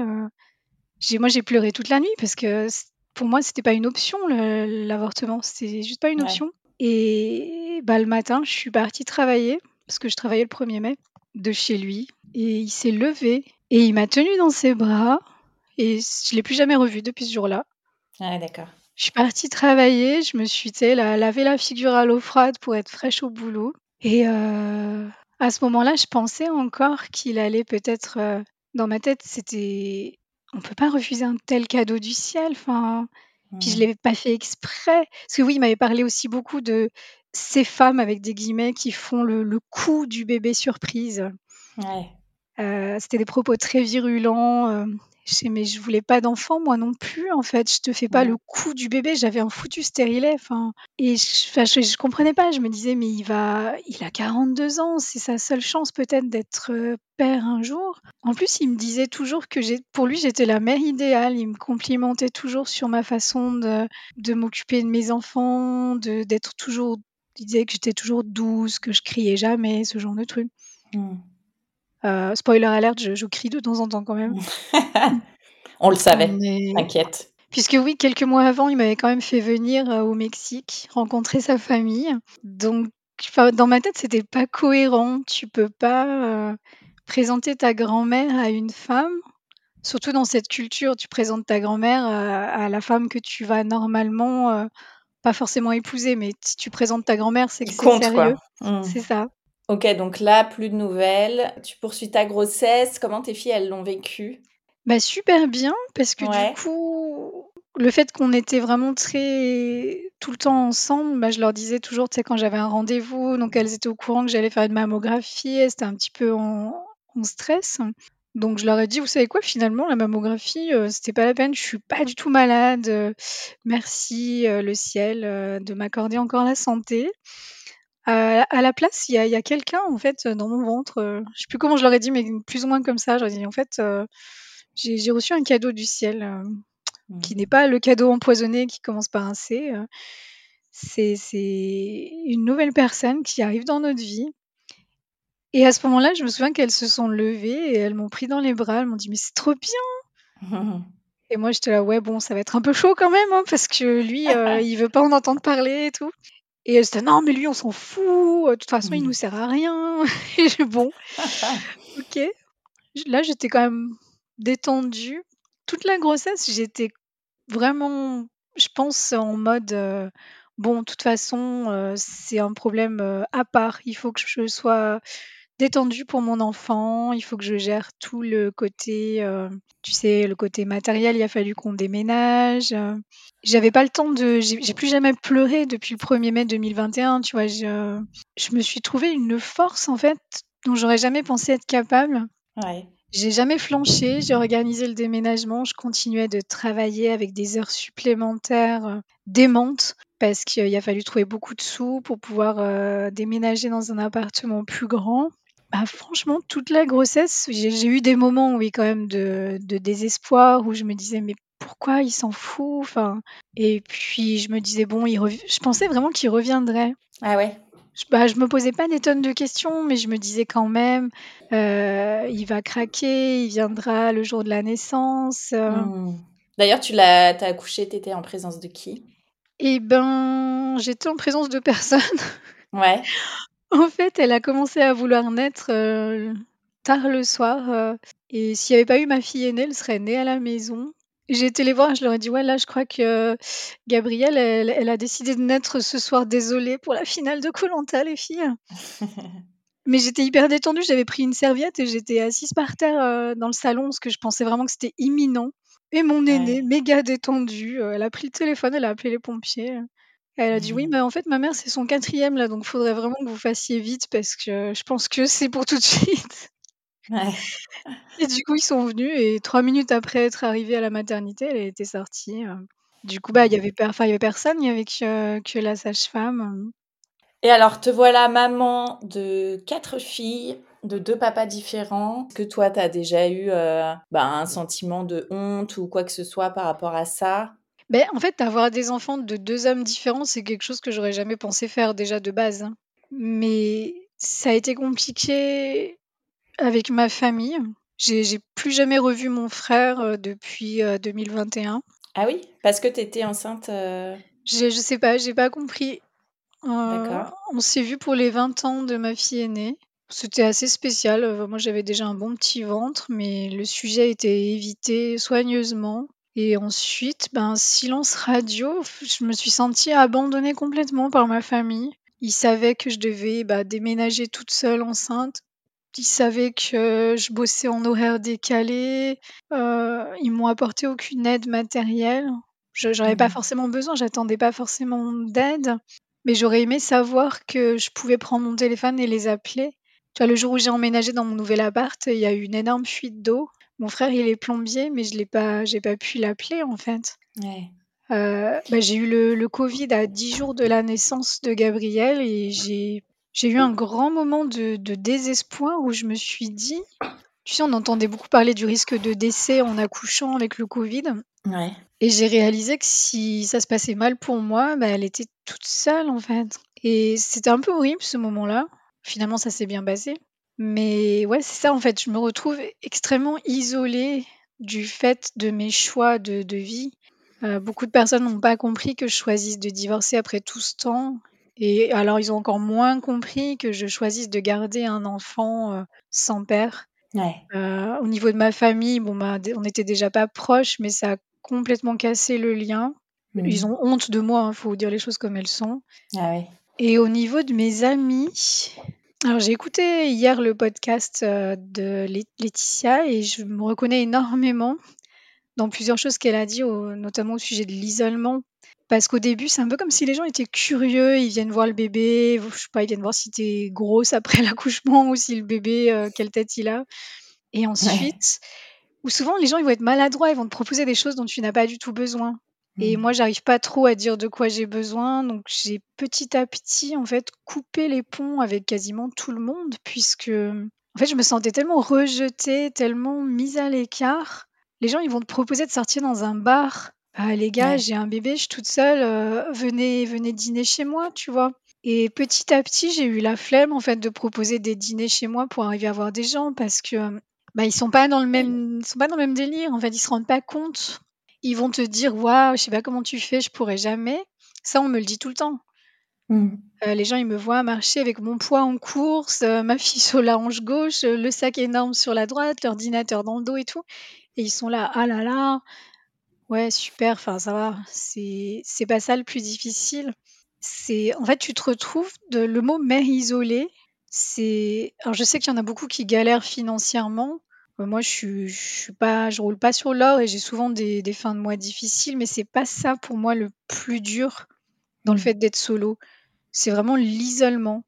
moi, j'ai pleuré toute la nuit parce que pour moi, c'était pas une option l'avortement, c'était juste pas une option. Et bah, le matin, je suis partie travailler parce que je travaillais le 1er mai de chez lui et il s'est levé et il m'a tenue dans ses bras et je l'ai plus jamais revu depuis ce jour-là. Ah d'accord. Je suis partie travailler, je me suis, tu la figure à l'eau froide pour être fraîche au boulot et à ce moment-là, je pensais encore qu'il allait peut-être, dans ma tête, c'était on peut pas refuser un tel cadeau du ciel, enfin puis je mmh. l'avais pas fait exprès. Parce que oui, il m'avait parlé aussi beaucoup de ces femmes avec des guillemets qui font le, le coup du bébé surprise. Ouais. Euh, c'était des propos très virulents. Euh, je sais, mais je voulais pas d'enfant, moi non plus, en fait. Je te fais pas le coup du bébé. J'avais un foutu stérilet. Enfin, et je, je, comprenais pas. Je me disais, mais il va, il a 42 ans. C'est sa seule chance, peut-être, d'être euh, père un jour. En plus, il me disait toujours que j'ai, pour lui, j'étais la mère idéale. Il me complimentait toujours sur ma façon de, de m'occuper de mes enfants, de, d'être toujours, il disait que j'étais toujours douce, que je criais jamais, ce genre de trucs. Mmh. Euh, spoiler alert, je, crie de temps en temps quand même. (laughs) On le savait, t'inquiète. Puisque oui, quelques mois avant, il m'avait quand même fait venir euh, au Mexique, rencontrer sa famille. Donc, dans ma tête, c'était pas cohérent. Tu peux pas euh, présenter ta grand-mère à une femme. Surtout dans cette culture, tu présentes ta grand-mère à la femme que tu vas normalement pas forcément épouser, mais si tu présentes ta grand-mère, c'est que c'est sérieux. Mmh. C'est ça. Ok, donc là, plus de nouvelles. Tu poursuis ta grossesse. Comment tes filles, elles l'ont vécu? Bah super bien, parce que du coup, le fait qu'on était vraiment très tout le temps ensemble, bah, je leur disais toujours, tu sais, quand j'avais un rendez-vous, donc elles étaient au courant que j'allais faire une mammographie, elles étaient un petit peu en, stress. Donc je leur ai dit, vous savez quoi, finalement, la mammographie, euh, c'était pas la peine, je suis pas du tout malade. Euh, merci euh, le ciel de m'accorder encore la santé à la place, il y a quelqu'un en fait, dans mon ventre, Je je sais plus comment je leur ai dit, mais plus ou moins comme ça. J'aurais dit: «En fait, j'ai reçu un cadeau du ciel, qui mmh. n'est pas le cadeau empoisonné qui commence par un C, c'est une nouvelle personne qui arrive dans notre vie» et à ce moment-là, je me souviens qu'elles se sont levées et elles m'ont pris dans les bras, elles m'ont dit: «Mais c'est trop bien!» (laughs) et moi j'étais là: «Ouais, bon, ça va être un peu chaud quand même, hein, parce que lui, il veut pas en entendre parler et tout». Et elle dit non, mais lui, on s'en fout, de toute façon, il nous sert à rien. (laughs) Et je, bon, (laughs) ok. Là, j'étais quand même détendue. Toute la grossesse, j'étais vraiment, je pense, en mode bon, de toute façon, c'est un problème à part. Il faut que je sois détendue pour mon enfant. Il faut que je gère tout le côté, euh, tu sais, le côté matériel. Il a fallu qu'on déménage. Euh. J'avais pas le temps de. J'ai plus jamais pleuré depuis le 1er mai 2021. Tu vois, je, je me suis trouvé une force en fait dont j'aurais jamais pensé être capable. Ouais. J'ai jamais flanché, j'ai organisé le déménagement, je continuais de travailler avec des heures supplémentaires euh, démentes parce qu'il a fallu trouver beaucoup de sous pour pouvoir déménager dans un appartement plus grand. Bah, franchement, toute la grossesse, j'ai eu des moments, oui, quand même de de désespoir où je me disais: «Mais pourquoi il s'en fout?» enfin et puis je me disais: «Bon, il je pensais vraiment qu'il reviendrait. Ah ouais? Je bah, je me posais pas des tonnes de questions, mais je me disais quand même, euh, «Il va craquer, il viendra le jour de la naissance», euh». mmh. D'ailleurs, tu l'as tu accouché, tu étais en présence de qui? Et ben, j'étais en présence de personne. Ouais. (laughs) (laughs) En fait, elle a commencé à vouloir naître, euh, tard le soir, euh, et s'il n'y avait pas eu ma fille aînée, elle serait née à la maison. J'ai été les voir, je leur ai dit: «Ouais, là, je crois que Gabrielle, elle a décidé de naître ce soir, désolée pour la finale de Koh-Lanta, les filles». (laughs) Mais j'étais hyper détendue, j'avais pris une serviette et j'étais assise par terre, euh, dans le salon parce que je pensais vraiment que c'était imminent et mon aînée, méga détendue, elle a pris le téléphone, elle a appelé les pompiers. Elle a dit: «Oui, mais mmh. en fait, ma mère, c'est son quatrième là, donc il faudrait vraiment que vous fassiez vite parce que je pense que c'est pour tout de suite». Ouais. (laughs) Et du coup, ils sont venus et trois minutes après être arrivés à la maternité, elle était sortie, Du coup, bah, il y avait il y avait personne, il y avait que que la sage-femme, Et alors, te voilà maman de quatre filles, de deux papas différents. Est-ce que toi, tu as déjà eu euh, bah, un sentiment de honte ou quoi que ce soit par rapport à ça? Ben, en fait, avoir des enfants de deux hommes différents, c'est quelque chose que j'aurais jamais pensé faire déjà de base. Hein. Mais ça a été compliqué avec ma famille. J'ai plus jamais revu mon frère euh, depuis 2021. Euh, ah oui? Parce que tu étais enceinte Je, je sais pas, j'ai pas compris. D'accord. on s'est vu pour les 20 ans de ma fille aînée. C'était assez spécial. Euh, moi, j'avais déjà un bon petit ventre, mais le sujet a été évité soigneusement. Et ensuite, ben, silence radio, je me suis sentie abandonnée complètement par ma famille. Ils savaient que je devais bah, déménager toute seule enceinte. Ils savaient que je bossais en horaire décalé. Euh, ils m'ont apporté aucune aide matérielle. Je n'avais pas mmh. forcément besoin, j'attendais pas forcément d'aide. Mais j'aurais aimé savoir que je pouvais prendre mon téléphone et les appeler. Tu vois, le jour où j'ai emménagé dans mon nouvel appart, il y a eu une énorme fuite d'eau. Mon frère, il est plombier, mais je l'ai pas, j'ai pas pu l'appeler en fait. Euh, bah, j'ai eu le, Covid à 10 jours de la naissance de Gabriel et j'ai, j'ai eu un grand moment de, désespoir où je me suis dit, tu sais, on entendait beaucoup parler du risque de décès en accouchant avec le Covid. Et j'ai réalisé que si ça se passait mal pour moi, bah, elle était toute seule en fait. Et c'était un peu horrible ce moment-là. Finalement, ça s'est bien passé. Mais ouais, c'est ça en fait. Je me retrouve extrêmement isolée du fait de mes choix de, vie. Euh, beaucoup de personnes n'ont pas compris que je choisisse de divorcer après tout ce temps. Et alors, ils ont encore moins compris que je choisisse de garder un enfant euh, sans père. Euh, au niveau de ma famille, bon, bah, on n'était déjà pas proches, mais ça a complètement cassé le lien. Mmh. Ils ont honte de moi, il hein, faut dire les choses comme elles sont. Ah Et au niveau de mes amis, alors j'ai écouté hier le podcast euh, de Laetitia et je me reconnais énormément dans plusieurs choses qu'elle a dit, notamment au sujet de l'isolement. Parce qu'au début, c'est un peu comme si les gens étaient curieux, ils viennent voir le bébé, je sais pas, ils viennent voir si t'es grosse après (laughs) l'accouchement ou si le bébé, euh, quelle tête il a. Et ensuite, ou souvent les gens ils vont être maladroits, ils vont te proposer des choses dont tu n'as pas du tout besoin. Et mmh. moi, j'arrive pas trop à dire de quoi j'ai besoin, donc j'ai petit à petit en fait coupé les ponts avec quasiment tout le monde, puisque en fait je me sentais tellement rejetée, tellement mise à l'écart. Les gens ils vont te proposer de sortir dans un bar «Ah les gars, j'ai un bébé, je suis toute seule, euh, venez venez dîner chez moi», tu vois? Et petit à petit, j'ai eu la flemme en fait de proposer des dîners chez moi pour arriver à voir des gens parce que, bah, ils sont pas dans le même sont pas dans le même délire, en fait, ils se rendent pas compte. Ils vont te dire: «Waouh, je sais pas comment tu fais, je pourrais jamais». Ça, on me le dit tout le temps. Mmh. Euh, les gens, ils me voient marcher avec mon poids en course, euh, ma fille sur la hanche gauche, le sac énorme sur la droite, l'ordinateur dans le dos et tout et ils sont là: «Ah là là, Ouais, super, enfin ça va, c'est c'est pas ça le plus difficile. C'est en fait, tu te retrouves de le mot mère isolée, c'est alors je sais qu'il y en a beaucoup qui galèrent financièrement. Moi, je suis je suis pas je roule pas sur l'or et j'ai souvent des des fins de mois difficiles, mais c'est pas ça pour moi le plus dur dans le mmh. fait d'être solo. C'est vraiment l'isolement.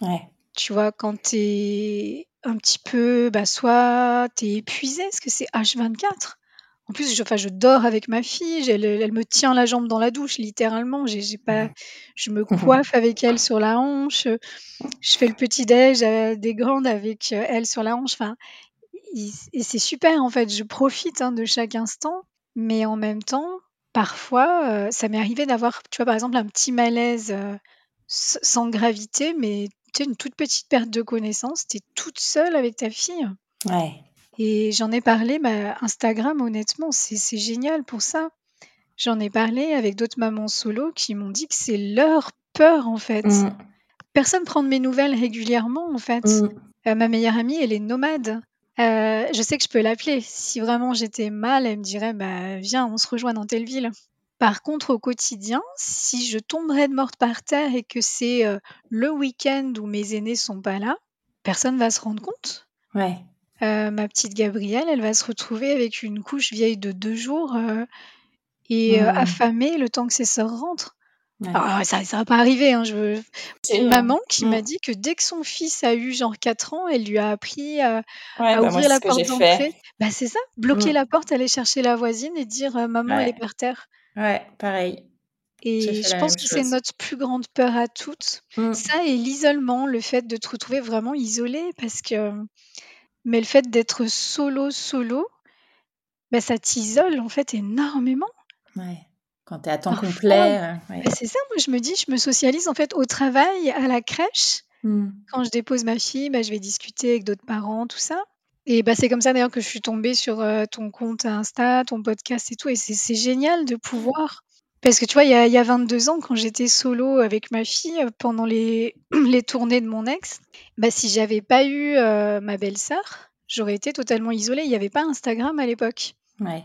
Ouais. Tu vois, quand tu es un petit peu, bah, soit tu es épuisé, parce que c'est H24. En plus, je, enfin, je dors avec ma fille, elle, elle me tient la jambe dans la douche, littéralement. J'ai, j'ai pas, je me coiffe avec elle sur la hanche, je fais le petit-déj euh, des grandes avec euh, elle sur la hanche. Enfin, et c'est super, en fait. Je profite hein, de chaque instant, mais en même temps, parfois, euh, ça m'est arrivé d'avoir, tu vois, par exemple, un petit malaise sans gravité, mais tu sais, une toute petite perte de connaissance. Tu es toute seule avec ta fille. Ouais. Et j'en ai parlé, bah, Instagram, honnêtement, c'est génial pour ça. J'en ai parlé avec d'autres mamans solo qui m'ont dit que c'est leur peur, en fait. Mmh. Personne prend de mes nouvelles régulièrement, en fait. Mmh. Euh, ma meilleure amie, elle est nomade. Euh, je sais que je peux l'appeler. Si vraiment j'étais mal, elle me dirait bah, Viens, on se rejoint dans telle ville. Par contre, au quotidien, si je tomberais de morte par terre et que c'est euh, le week-end où mes aînés sont pas là, personne va se rendre compte. Ouais. Euh, ma petite Gabrielle, elle va se retrouver avec une couche vieille de deux jours et mmh. affamée le temps que ses sœurs rentrent. Ça, ça va pas arriver. Hein, je une maman qui m'a mmh. dit que dès que son fils a eu genre 4 ans, elle lui a appris à, bah, ouvrir la porte d'entrée. Bah, c'est ça, bloquer mmh. la porte, aller chercher la voisine et dire maman, elle est par terre. Ouais, pareil. Et je pense que c'est notre plus grande peur à toutes. Mmh. Ça et l'isolement, le fait de te retrouver vraiment isolé parce que mais le fait d'être solo, solo, bah, ça t'isole en fait énormément. Ouais. Quand tu es à temps complet. Euh, c'est ça, moi je me dis, je me socialise en fait au travail, à la crèche. Mmh. Quand je dépose ma fille, bah, je vais discuter avec d'autres parents, tout ça. Et bah, c'est comme ça d'ailleurs que je suis tombée sur euh, ton compte Insta, ton podcast et tout. Et c'est génial de pouvoir parce que tu vois, il y a, il y a 22 ans, quand j'étais solo avec ma fille euh, pendant les, (clears throat) les tournées de mon ex, bah, si j'avais pas eu euh, ma belle-sœur, j'aurais été totalement isolée. Il n'y avait pas Instagram à l'époque. Ouais.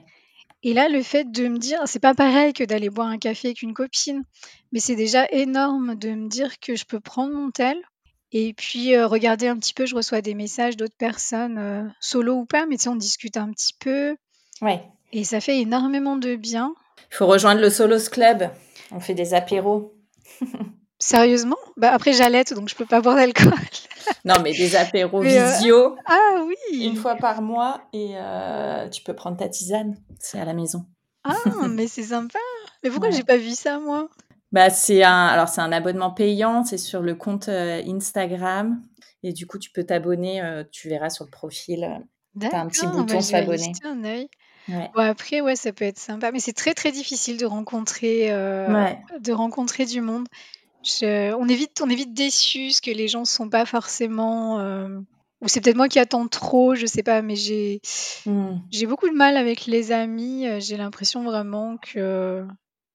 Et là, le fait de me dire, c'est pas pareil que d'aller boire un café avec une copine, mais c'est déjà énorme de me dire que je peux prendre mon tel et puis euh, regarder un petit peu. Je reçois des messages d'autres personnes, solo ou pas, mais tu sais, on discute un petit peu. Ouais. Et ça fait énormément de bien. Il faut rejoindre le Solos Club. On fait des apéros. (laughs) Sérieusement? Bah Après, j'allaite, donc je peux pas boire d'alcool. (laughs) non, mais des apéros euh, visio. Ah oui Une fois par mois et euh, tu peux prendre ta tisane. C'est à la maison. Ah, (laughs) mais c'est sympa. Mais pourquoi j'ai pas vu ça, moi? Bah, c'est un, alors c'est un abonnement payant, c'est sur le compte euh, Instagram et du coup tu peux t'abonner, tu verras sur le profil, tu as un petit bouton bah, s'abonner. Ouais. après, ouais, ça peut être sympa, mais c'est très très difficile de rencontrer, euh, de rencontrer du monde. On est vite, on est vite déçu, parce que les gens sont pas forcément. Euh, ou c'est peut-être moi qui attends trop, je sais pas, mais j'ai, mmh. j'ai beaucoup de mal avec les amis. Euh, j'ai l'impression vraiment que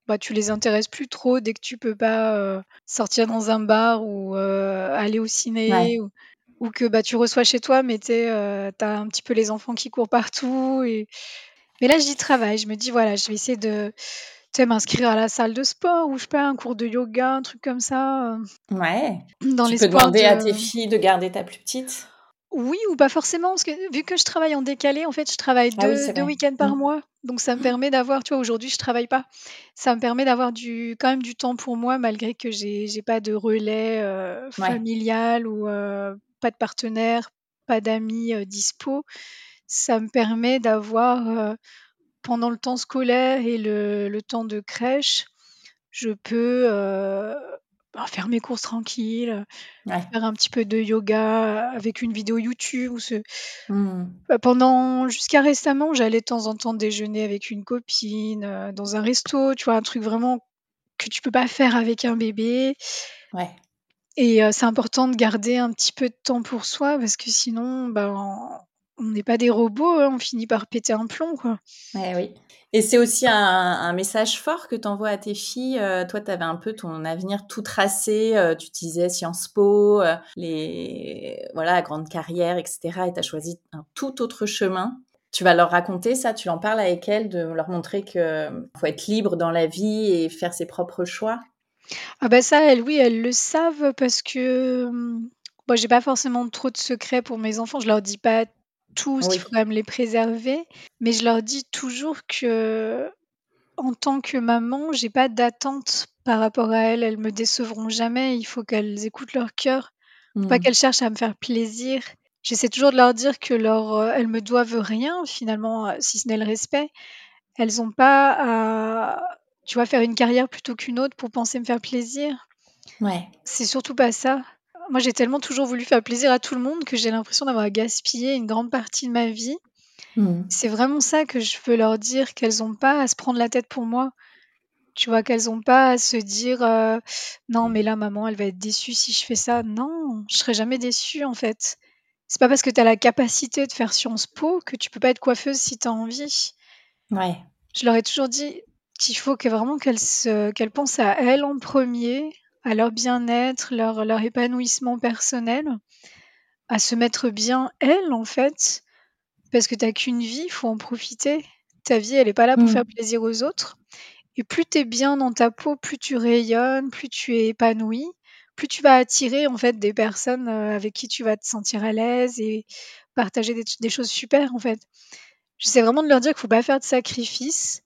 bah, tu les intéresses plus trop dès que tu peux pas sortir dans un bar ou aller au ciné ou, que bah, tu reçois chez toi, mais tu as un petit peu les enfants qui courent partout et mais là, j'y travaille. Je me dis, voilà, je vais essayer de m'inscrire à la salle de sport ou je sais pas, un cours de yoga, un truc comme ça. Euh, ouais. Dans tu peux demander à tes filles de garder ta plus petite? Oui, ou pas forcément, parce que vu que je travaille en décalé, en fait, je travaille ah deux, week-ends par mmh. mois. Donc ça me permet d'avoir, tu vois, aujourd'hui, je travaille pas. Ça me permet d'avoir du, quand même du temps pour moi, malgré que j'ai n'ai pas de relais euh, familial ou euh, pas de partenaire, pas d'amis dispo ça me permet d'avoir, pendant le temps scolaire et le temps de crèche, je peux, bah, faire mes courses tranquilles, faire un petit peu de yoga avec une vidéo YouTube ou ce mmh. bah, pendant jusqu'à récemment, j'allais de temps en temps déjeuner avec une copine, dans un resto, tu vois? Un truc vraiment que tu peux pas faire avec un bébé. Ouais. Et c'est important de garder un petit peu de temps pour soi parce que sinon, ben on n'est pas des robots, hein, on finit par péter un plomb, quoi. Ouais, oui. Et c'est aussi un, message fort que tu envoies à tes filles. Euh, toi, tu avais un peu ton avenir tout tracé. Euh, tu disais Sciences Po, euh, les, voilà, la grande carrière, etc. Et tu as choisi un tout autre chemin. Tu vas leur raconter ça, tu en parles avec elles, de leur montrer qu'il faut être libre dans la vie et faire ses propres choix? Ah bah ça, elles, oui, elles le savent parce que hum, moi, j'ai pas forcément trop de secrets pour mes enfants. Je leur dis pas tous, il faut quand même les préserver. Mais je leur dis toujours que, en tant que maman, j'ai pas d'attente par rapport à elles. Elles me décevront jamais. Il faut qu'elles écoutent leur cœur. Faut pas mmh. qu'elles cherchent à me faire plaisir. J'essaie toujours de leur dire que leur, euh, elles me doivent rien finalement, euh, si ce n'est le respect. Elles ont pas à, tu vois, faire une carrière plutôt qu'une autre pour penser me faire plaisir. Ouais. C'est surtout pas ça. Moi, j'ai tellement toujours voulu faire plaisir à tout le monde que j'ai l'impression d'avoir gaspillé une grande partie de ma vie. Mmh. C'est vraiment ça que je veux leur dire, qu'elles n'ont pas à se prendre la tête pour moi. Tu vois, qu'elles n'ont pas à se dire euh, non, mais là, maman, elle va être déçue si je fais ça. Non, je serai jamais déçue en fait. C'est pas parce que tu as la capacité de faire Sciences Po que tu peux pas être coiffeuse si tu as envie. Ouais. Je leur ai toujours dit qu'il faut que vraiment qu'elles qu'elles pensent à elles en premier, à leur bien-être, leur, leur épanouissement personnel, à se mettre bien elles en fait, parce que t'as qu'une vie, il faut en profiter. Ta vie, elle n'est pas là pour mmh. faire plaisir aux autres. Et plus tu es bien dans ta peau, plus tu rayonnes, plus tu es épanoui, plus tu vas attirer en fait des personnes euh, avec qui tu vas te sentir à l'aise et partager des, des choses super en fait. J'essaie vraiment de leur dire qu'il faut pas faire de sacrifices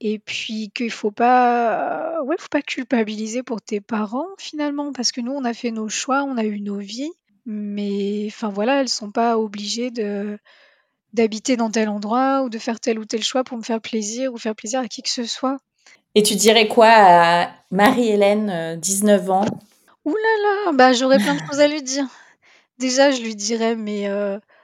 et puis qu'il faut pas ouais, faut pas culpabiliser pour tes parents finalement, parce que nous on a fait nos choix, on a eu nos vies, mais enfin voilà, elles sont pas obligées de d'habiter dans tel endroit ou de faire tel ou tel choix pour me faire plaisir ou faire plaisir à qui que ce soit. Et tu dirais quoi à Marie-Hélène, 19 ans? Ouh là là, bah, j'aurais plein de choses à lui dire. Déjà, je lui dirais, mais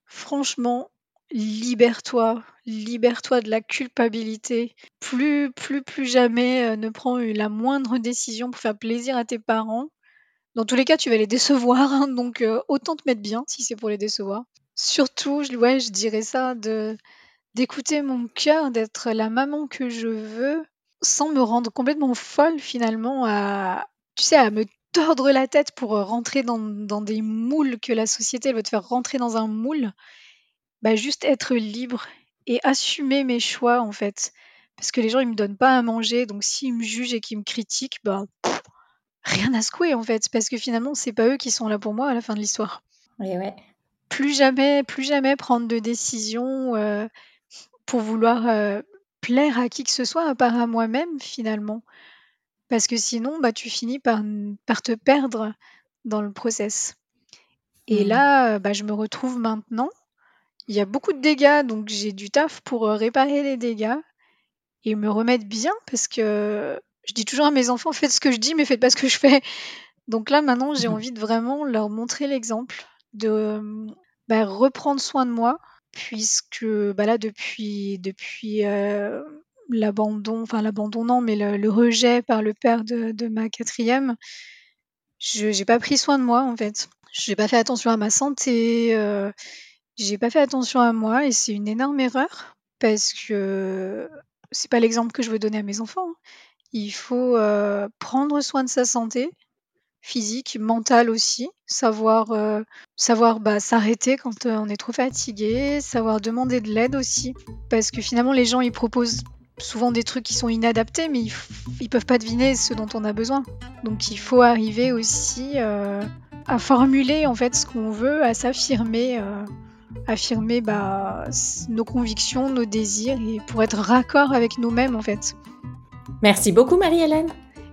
franchement, libère-toi, libère-toi de la culpabilité. Plus, plus, plus jamais ne prends la moindre décision pour faire plaisir à tes parents. Dans tous les cas, tu vas les décevoir, hein, donc autant te mettre bien si c'est pour les décevoir. Surtout, je, ouais, je dirais ça, de d'écouter mon cœur, d'être la maman que je veux, sans me rendre complètement folle finalement à, tu sais, à me tordre la tête pour rentrer dans, dans des moules que la société veut te faire rentrer dans un moule. Bah, juste être libre et assumer mes choix en fait. Parce que les gens ils me donnent pas à manger, donc s'ils me jugent et qu'ils me critiquent, bah rien à secouer en fait, parce que finalement c'est pas eux qui sont là pour moi à la fin de l'histoire. Ouais. Plus jamais, plus jamais prendre de décision pour vouloir plaire à qui que ce soit à part à moi-même finalement. Parce que sinon, bah, tu finis par, par te perdre dans le process. Et mmh. là, bah, je me retrouve maintenant. Il y a beaucoup de dégâts, donc j'ai du taf pour réparer les dégâts et me remettre bien parce que je dis toujours à mes enfants, faites ce que je dis, mais faites pas ce que je fais. Donc là, maintenant, j'ai mmh. envie de vraiment leur montrer l'exemple, de bah, reprendre soin de moi, puisque bah là, depuis, depuis euh, l'abandon, enfin l'abandon non, mais le, rejet par le père de, ma quatrième, je n'ai pas pris soin de moi en fait. Je n'ai pas fait attention à ma santé, euh, j'ai pas fait attention à moi et c'est une énorme erreur parce que c'est pas l'exemple que je veux donner à mes enfants. Hein. Il faut euh, prendre soin de sa santé, physique, mentale aussi, savoir, euh, savoir bah, s'arrêter quand euh, on est trop fatigué, savoir demander de l'aide aussi, parce que finalement les gens ils proposent souvent des trucs qui sont inadaptés, mais ils, ils peuvent pas deviner ce dont on a besoin. Donc il faut arriver aussi à formuler en fait ce qu'on veut, à s'affirmer, affirmer bah, nos convictions, nos désirs, et pour être raccord avec nous-mêmes en fait. Merci beaucoup Marie-Hélène.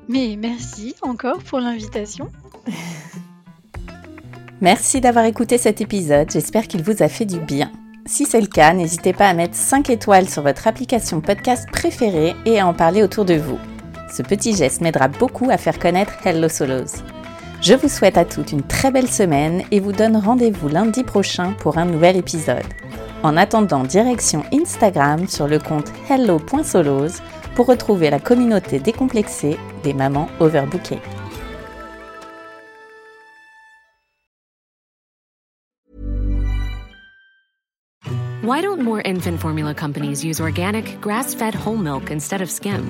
Mais merci encore pour l'invitation. (laughs) merci d'avoir écouté cet épisode, j'espère qu'il vous a fait du bien. Si c'est le cas, n'hésitez pas à mettre 5 étoiles sur votre application podcast préférée et à en parler autour de vous. Ce petit geste m'aidera beaucoup à faire connaître Hello Solos. Je vous souhaite à toutes une très belle semaine et vous donne rendez-vous lundi prochain pour un nouvel épisode. En attendant, direction Instagram sur le compte hello.solos pour retrouver la communauté décomplexée des mamans overbookées. Why don't more infant formula companies use organic, grass-fed whole milk instead of skim?